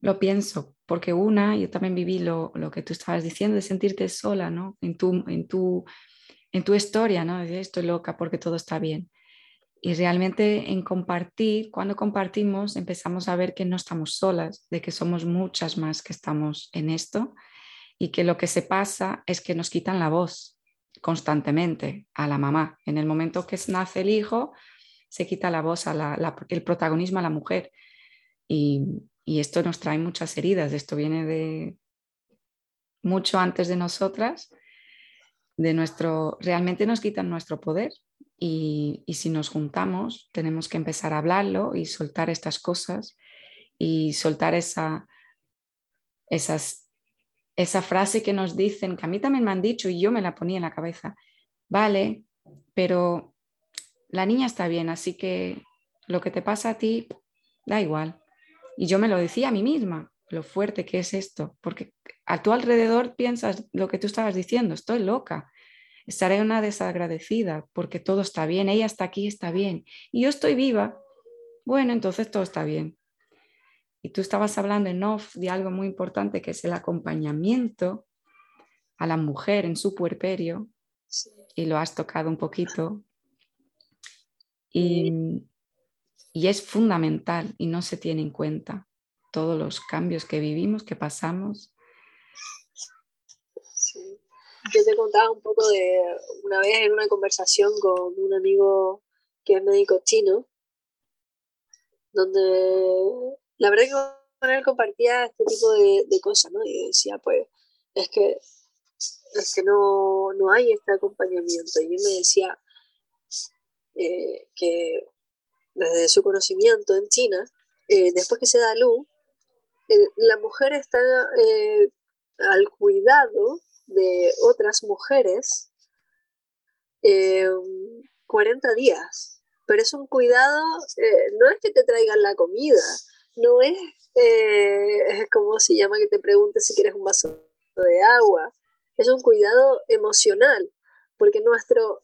[SPEAKER 1] lo pienso, porque una, yo también viví lo, lo que tú estabas diciendo, de sentirte sola, ¿no? En tu, en tu, en tu historia, ¿no? estoy loca porque todo está bien. Y realmente en compartir, cuando compartimos, empezamos a ver que no estamos solas, de que somos muchas más que estamos en esto y que lo que se pasa es que nos quitan la voz constantemente a la mamá. En el momento que nace el hijo, se quita la voz, a el protagonismo a la mujer. Y, y esto nos trae muchas heridas. Esto viene de mucho antes de nosotras, de nuestro, realmente nos quitan nuestro poder y, si nos juntamos, tenemos que empezar a hablarlo y soltar estas cosas y soltar esa, esas, esa frase que nos dicen, que a mí también me han dicho y yo me la ponía en la cabeza. Vale, pero la niña está bien, así que lo que te pasa a ti da igual. Y yo me lo decía a mí misma, lo fuerte que es esto, porque a tu alrededor piensas lo que tú estabas diciendo, estoy loca, estaré una desagradecida porque todo está bien, ella está aquí, está bien, y yo estoy viva, bueno, entonces todo está bien. Y tú estabas hablando en off de algo muy importante que es el acompañamiento a la mujer en su puerperio, y lo has tocado un poquito. Y, y es fundamental y no se tiene en cuenta todos los cambios que vivimos, que pasamos
[SPEAKER 2] yo te contaba un poco de una vez en una conversación con un amigo que es médico chino, donde la verdad que con él compartía este tipo de, cosas, ¿no? Y decía, pues, es que, es que no, no hay este acompañamiento. Y él me decía eh, que desde su conocimiento en China, eh, después que se da luz, eh, la mujer está al cuidado de otras mujeres 40 eh, días. Pero es un cuidado, eh, no es que te traigan la comida, no es, eh, como se llama que te preguntes si quieres un vaso de agua, es un cuidado emocional, porque nuestro,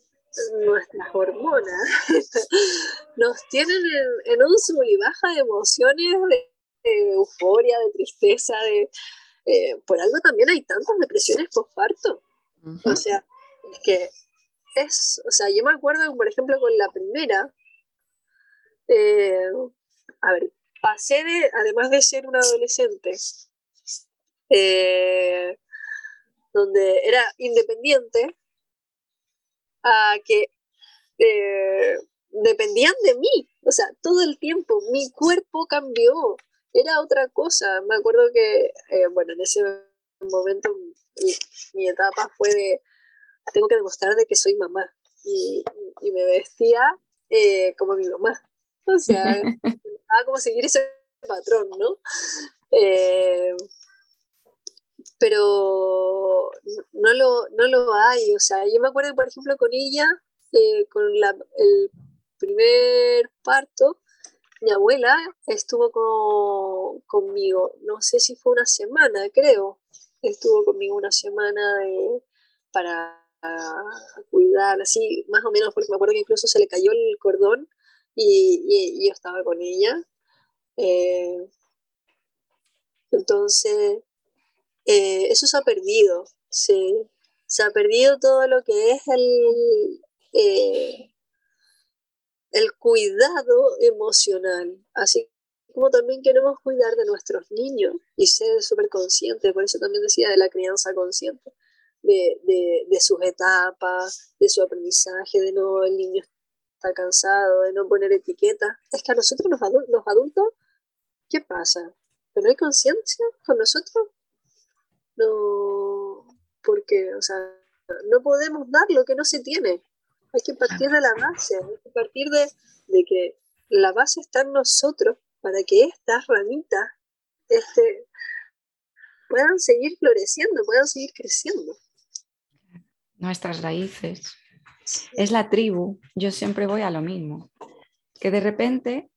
[SPEAKER 2] nuestras hormonas nos tienen en, un sub y baja de emociones, de euforia, de tristeza, de, eh, por algo también hay tantas depresiones postparto. O sea, es que es, o sea, yo me acuerdo, por ejemplo, con la primera, eh, a ver, pasé de, además de ser una adolescente, eh, donde era independiente, a que dependían de mí, o sea, todo el tiempo, mi cuerpo cambió, era otra cosa. Me acuerdo que, eh, bueno, en ese momento mi, etapa fue de, tengo que demostrar de que soy mamá. Y, me vestía eh, como mi mamá. O sea, a como seguir ese patrón, ¿no? Eh, pero no lo, no lo hay. O sea, yo me acuerdo, por ejemplo, con ella, con la, el primer parto, mi abuela estuvo conmigo, no sé si fue una semana, creo, estuvo conmigo una semana para cuidar, así más o menos, porque me acuerdo que incluso se le cayó el cordón y, yo estaba con ella. Eh, entonces, eh, eso se ha perdido, sí. Se ha perdido todo lo que es el, eh, el cuidado emocional, así como también queremos cuidar de nuestros niños y ser súper conscientes, por eso también decía de la crianza consciente, de, sus etapas, de su aprendizaje, de no el niño está cansado, de no poner etiquetas. Es que a nosotros los, adultos, los adultos, ¿qué pasa? ¿Que no hay conciencia con nosotros? No, porque, o sea, no podemos dar lo que no se tiene. Hay que partir de la base, hay que partir de, que la base está en nosotros para que estas ramitas este, puedan seguir floreciendo, puedan seguir creciendo.
[SPEAKER 1] Nuestras raíces. Es la tribu. Yo siempre voy a lo mismo. Que de repente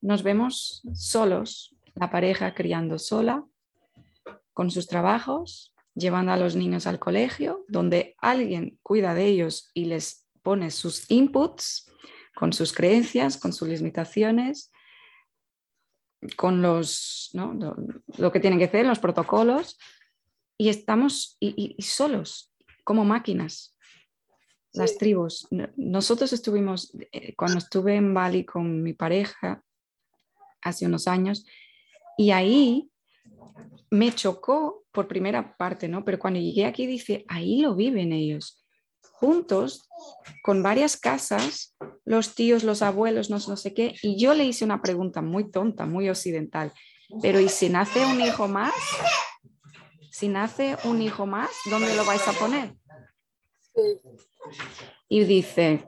[SPEAKER 1] nos vemos solos, la pareja criando sola, con sus trabajos, llevando a los niños al colegio, donde alguien cuida de ellos y les pone sus inputs con sus creencias, con sus limitaciones, con los, lo, que tienen que hacer, los protocolos, y estamos y, solos, como máquinas, las tribus. Nosotros estuvimos, eh, cuando estuve en Bali con mi pareja hace unos años, y ahí me chocó por primera parte, ¿no? Pero cuando llegué aquí dice, ahí lo viven ellos, juntos, con varias casas, los tíos, los abuelos, no, no sé qué, y yo le hice una pregunta muy tonta, muy occidental, pero ¿y si nace un hijo más? Si nace un hijo más, ¿dónde lo vais a poner? Y dice,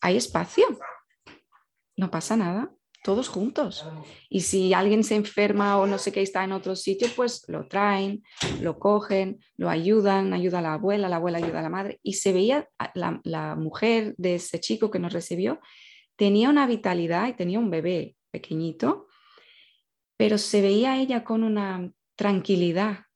[SPEAKER 1] hay espacio, no pasa nada todos juntos. Y si alguien se enferma o no sé qué está en otro sitio, pues lo traen, lo cogen, lo ayudan, ayuda a la abuela, la abuela ayuda a la madre. Y se veía la, la mujer de ese chico que nos recibió, tenía una vitalidad y tenía un bebé pequeñito, pero se veía ella con una tranquilidad,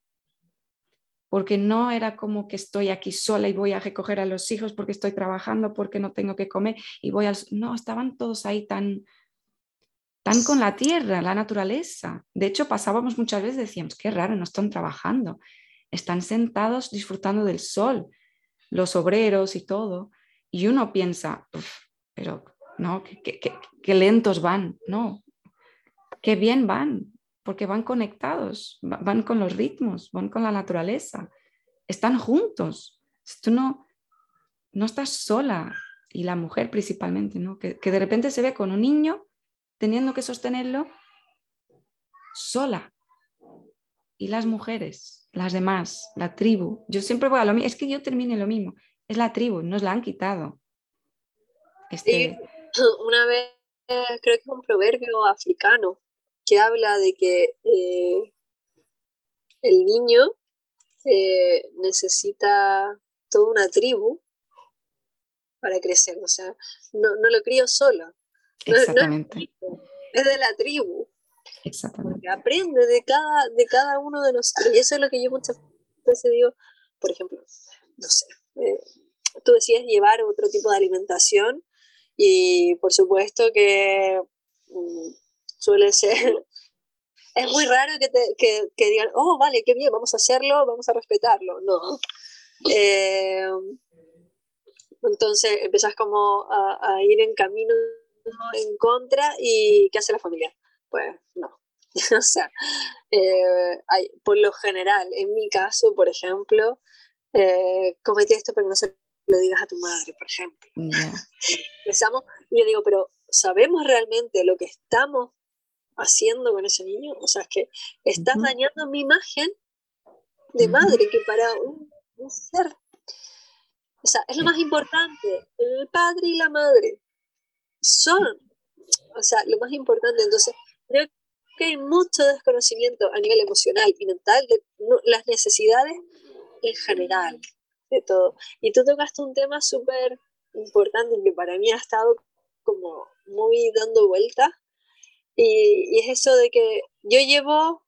[SPEAKER 1] porque no era como que estoy aquí sola y voy a recoger a los hijos porque estoy trabajando, porque no tengo que comer y voy al... No, estaban todos ahí tan están con la tierra, la naturaleza. De hecho, pasábamos muchas veces, decíamos, qué raro, no están trabajando, están sentados disfrutando del sol, los obreros y todo. Y uno piensa, pero no, qué, lentos van, no, qué bien van, porque van conectados, van con los ritmos, van con la naturaleza, están juntos. Tú no, no estás sola, y la mujer principalmente, ¿no? que, que de repente se ve con un niño teniendo que sostenerlo sola. Y las mujeres, las demás, la tribu. Yo siempre voy a lo mismo. Es que yo termine lo mismo. Es la tribu, nos la han quitado.
[SPEAKER 2] Este... una vez creo que es un proverbio africano que habla de que eh, el niño eh, necesita toda una tribu para crecer. O sea, no, no lo crío solo.
[SPEAKER 1] Exactamente.
[SPEAKER 2] es, de la tribu.
[SPEAKER 1] Exactamente.
[SPEAKER 2] aprende de cada, de cada uno de nosotros. Y eso es lo que yo muchas veces digo, por ejemplo, no sé, eh, tú decías llevar otro tipo de alimentación y por supuesto que mm, suele ser, es muy raro que, te, que, que, digan, oh, vale, qué bien, vamos a hacerlo, vamos a respetarlo. No. Eh, entonces empiezas como a, a, ir en camino en contra y ¿qué hace la familia? Pues no. o sea, eh, hay, por lo general, en mi caso, por ejemplo, eh, comete esto, pero no se lo digas a tu madre, por ejemplo. Pensamos, y yo digo, pero ¿sabemos realmente lo que estamos haciendo con ese niño? O sea, es que estás dañando mi imagen de madre, que para un, un ser, o sea, es lo más importante, el padre y la madre son, o sea, lo más importante. Entonces, creo que hay mucho desconocimiento a nivel emocional y mental de las necesidades en general, de todo. Y tú tocaste un tema súper importante que para mí ha estado como muy dando vueltas. Y, es eso de que yo llevo,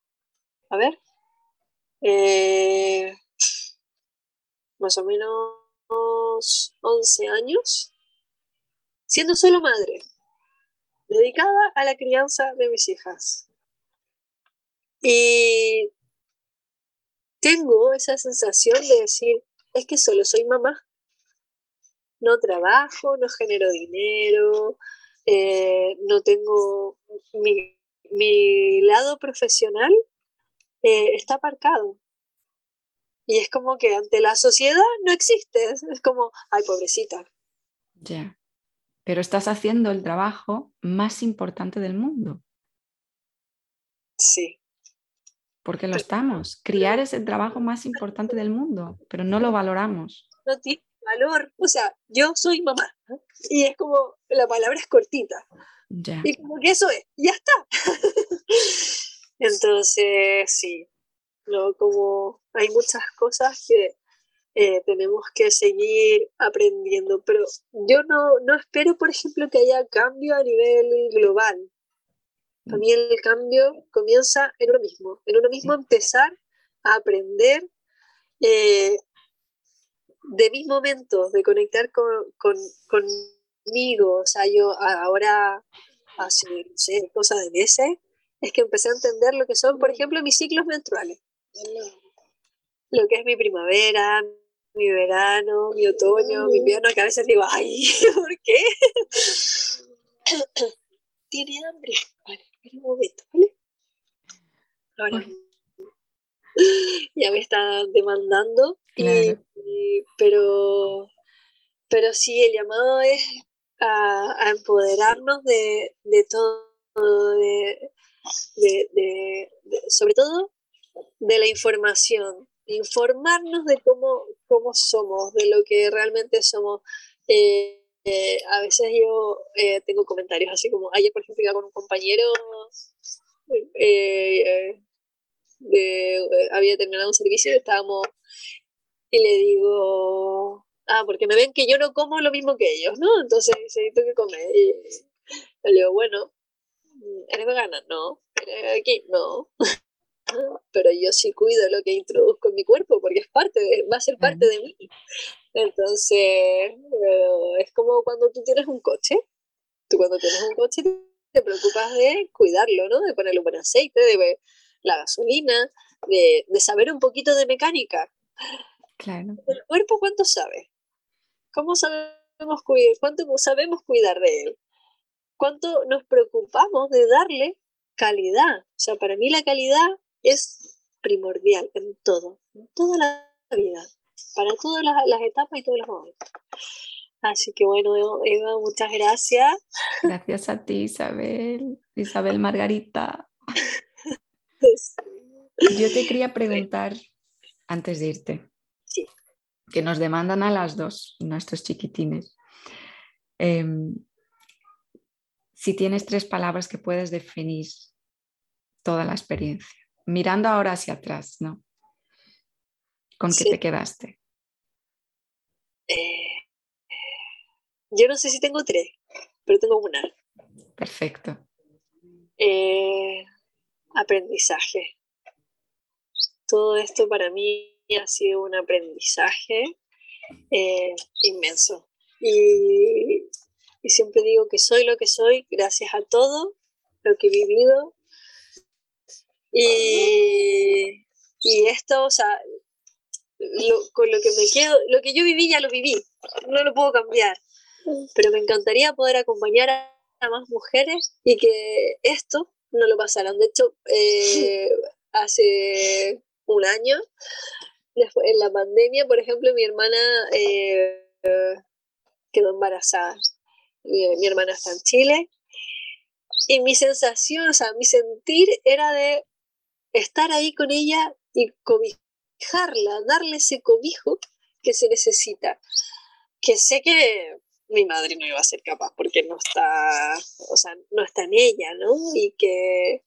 [SPEAKER 2] a ver, eh, más o menos 11 años siendo solo madre, dedicada a la crianza de mis hijas. Y tengo esa sensación de decir, es que solo soy mamá. No trabajo, no genero dinero, eh, no tengo mi, lado profesional eh, está aparcado. Y es como que ante la sociedad no existe. Es como, ay, pobrecita.
[SPEAKER 1] Ya pero estás haciendo el trabajo más importante del mundo.
[SPEAKER 2] Sí.
[SPEAKER 1] Porque lo estamos. Criar es el trabajo más importante del mundo, pero no lo valoramos.
[SPEAKER 2] No tiene valor. O sea, yo soy mamá y es como, la palabra es cortita. Y como que eso es, ya está. Entonces, sí, ¿no? Como hay muchas cosas que eh, tenemos que seguir aprendiendo, pero yo no, no espero, por ejemplo, que haya cambio a nivel global. Para mí el cambio comienza en uno mismo, en uno mismo empezar a aprender eh, de mis momentos, de conectar con, con, conmigo. O sea, yo ahora, hace, no sé, cosas de meses, es que empecé a entender lo que son, por ejemplo, mis ciclos menstruales. Lo que es mi primavera, mi verano, mi otoño, mi invierno, que a veces digo, ay, ¿por qué? Tiene hambre. Vale, espera un momento, ¿vale? Ahora. ya me está demandando. pero, pero sí, el llamado es a, empoderarnos de, todo, de, sobre todo de la información, informarnos de cómo, cómo somos, de lo que realmente somos. Eh, eh, a veces yo eh, tengo comentarios así como, ayer por ejemplo iba con un compañero, había terminado un servicio y estábamos, y le digo, ah, porque me ven que yo no como lo mismo que ellos, ¿no? Entonces necesito que comer. Y le digo, bueno, ¿eres vegana? No. ¿Eres aquí? No. Pero yo sí cuido lo que introduzco en mi cuerpo porque es parte de, va a ser parte de mí. Entonces, es como cuando tú tienes un coche. Tú cuando tienes un coche te preocupas de cuidarlo, ¿no? De ponerle un buen aceite, de la gasolina, de, de saber un poquito de mecánica.
[SPEAKER 1] Claro.
[SPEAKER 2] ¿El cuerpo cuánto sabe? ¿Cómo sabemos cuidar? ¿Cuánto sabemos cuidar de él? ¿Cuánto nos preocupamos de darle calidad? O sea, para mí la calidad es primordial en todo, en toda la vida, para todas las, etapas y todos los momentos. Así que bueno, Eva, muchas gracias.
[SPEAKER 1] Gracias a ti, Isabel. Isabel Margarita. Yo te quería preguntar antes de irte que nos demandan a las dos, nuestros chiquitines. Em, si tienes tres palabras que puedes definir toda la experiencia, mirando ahora hacia atrás, ¿no? ¿Con qué te quedaste?
[SPEAKER 2] Eh, yo no sé si tengo tres, pero tengo una.
[SPEAKER 1] Perfecto.
[SPEAKER 2] Eh, aprendizaje. Todo esto para mí ha sido un aprendizaje eh, inmenso. Y, siempre digo que soy lo que soy gracias a todo lo que he vivido. Y, esto, o sea, con lo que me quedo, lo que yo viví ya lo viví, no lo puedo cambiar. Pero me encantaría poder acompañar a, más mujeres y que esto no lo pasaran. De hecho, eh, hace un año en la pandemia, por ejemplo, mi hermana eh, quedó embarazada. Mi, hermana está en Chile. Y mi sensación, o sea, mi sentir era de estar ahí con ella y cobijarla, darle ese cobijo que se necesita. Que sé que mi madre no iba a ser capaz porque no está, o sea, no está en ella, ¿no? Y que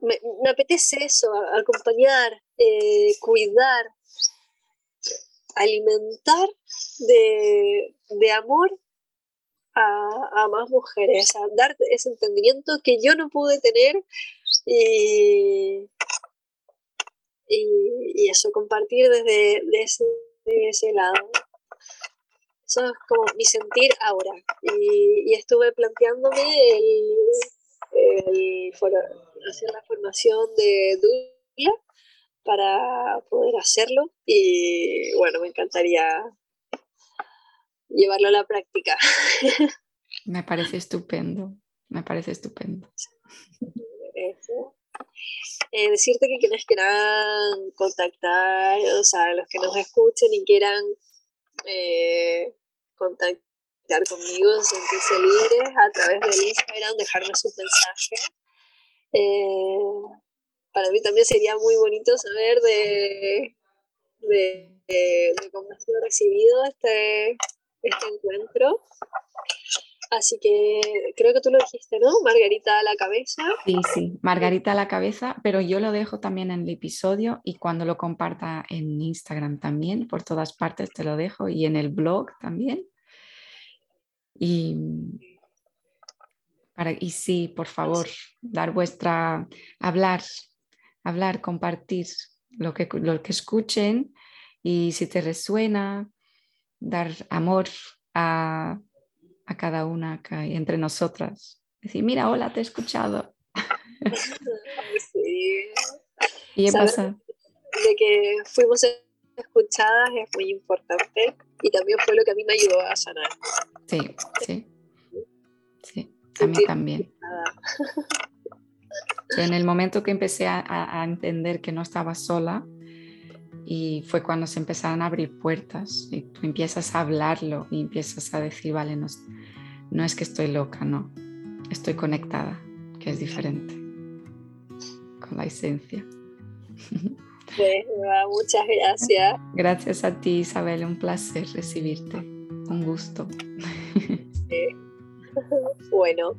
[SPEAKER 2] me, apetece eso, acompañar, eh, cuidar, alimentar de, amor a, más mujeres, a dar ese entendimiento que yo no pude tener y, y, eso, compartir desde ese, ese, lado. Eso es como mi sentir ahora. Y, estuve planteándome el, el, hacer la formación de Dula para poder hacerlo y bueno, me encantaría llevarlo a la práctica.
[SPEAKER 1] Me parece estupendo, me parece estupendo.
[SPEAKER 2] Eh, decirte que quienes quieran contactar, o sea, los que nos escuchen y quieran eh, contactar conmigo, sentirse libres a través del Instagram, dejarme su mensaje. Eh, para mí también sería muy bonito saber de, de, cómo ha sido recibido este, este encuentro. Así que creo que tú lo dijiste, ¿no? Margarita a la cabeza.
[SPEAKER 1] Sí, sí, Margarita a la cabeza, pero yo lo dejo también en el episodio y cuando lo comparta en Instagram también, por todas partes te lo dejo y en el blog también. Y, para, y sí, por favor, dar vuestra, hablar, hablar, compartir lo que, lo que escuchen y si te resuena, dar amor a, cada una acá, entre nosotras. Decir, mira, hola, te he escuchado.
[SPEAKER 2] Sí.
[SPEAKER 1] ¿Y qué pasa?
[SPEAKER 2] De que fuimos escuchadas es muy importante y también fue lo que a mí me ayudó a sanar.
[SPEAKER 1] Sí, sí. Sí, a mí también. En el momento que empecé a, a, entender que no estaba sola, y fue cuando se empezaron a abrir puertas y tú empiezas a hablarlo y empiezas a decir, vale, no, no es que estoy loca, no, estoy conectada, que es diferente, con la esencia.
[SPEAKER 2] Muchas gracias.
[SPEAKER 1] Gracias a ti, Isabel, un placer recibirte, un gusto.
[SPEAKER 2] Bueno,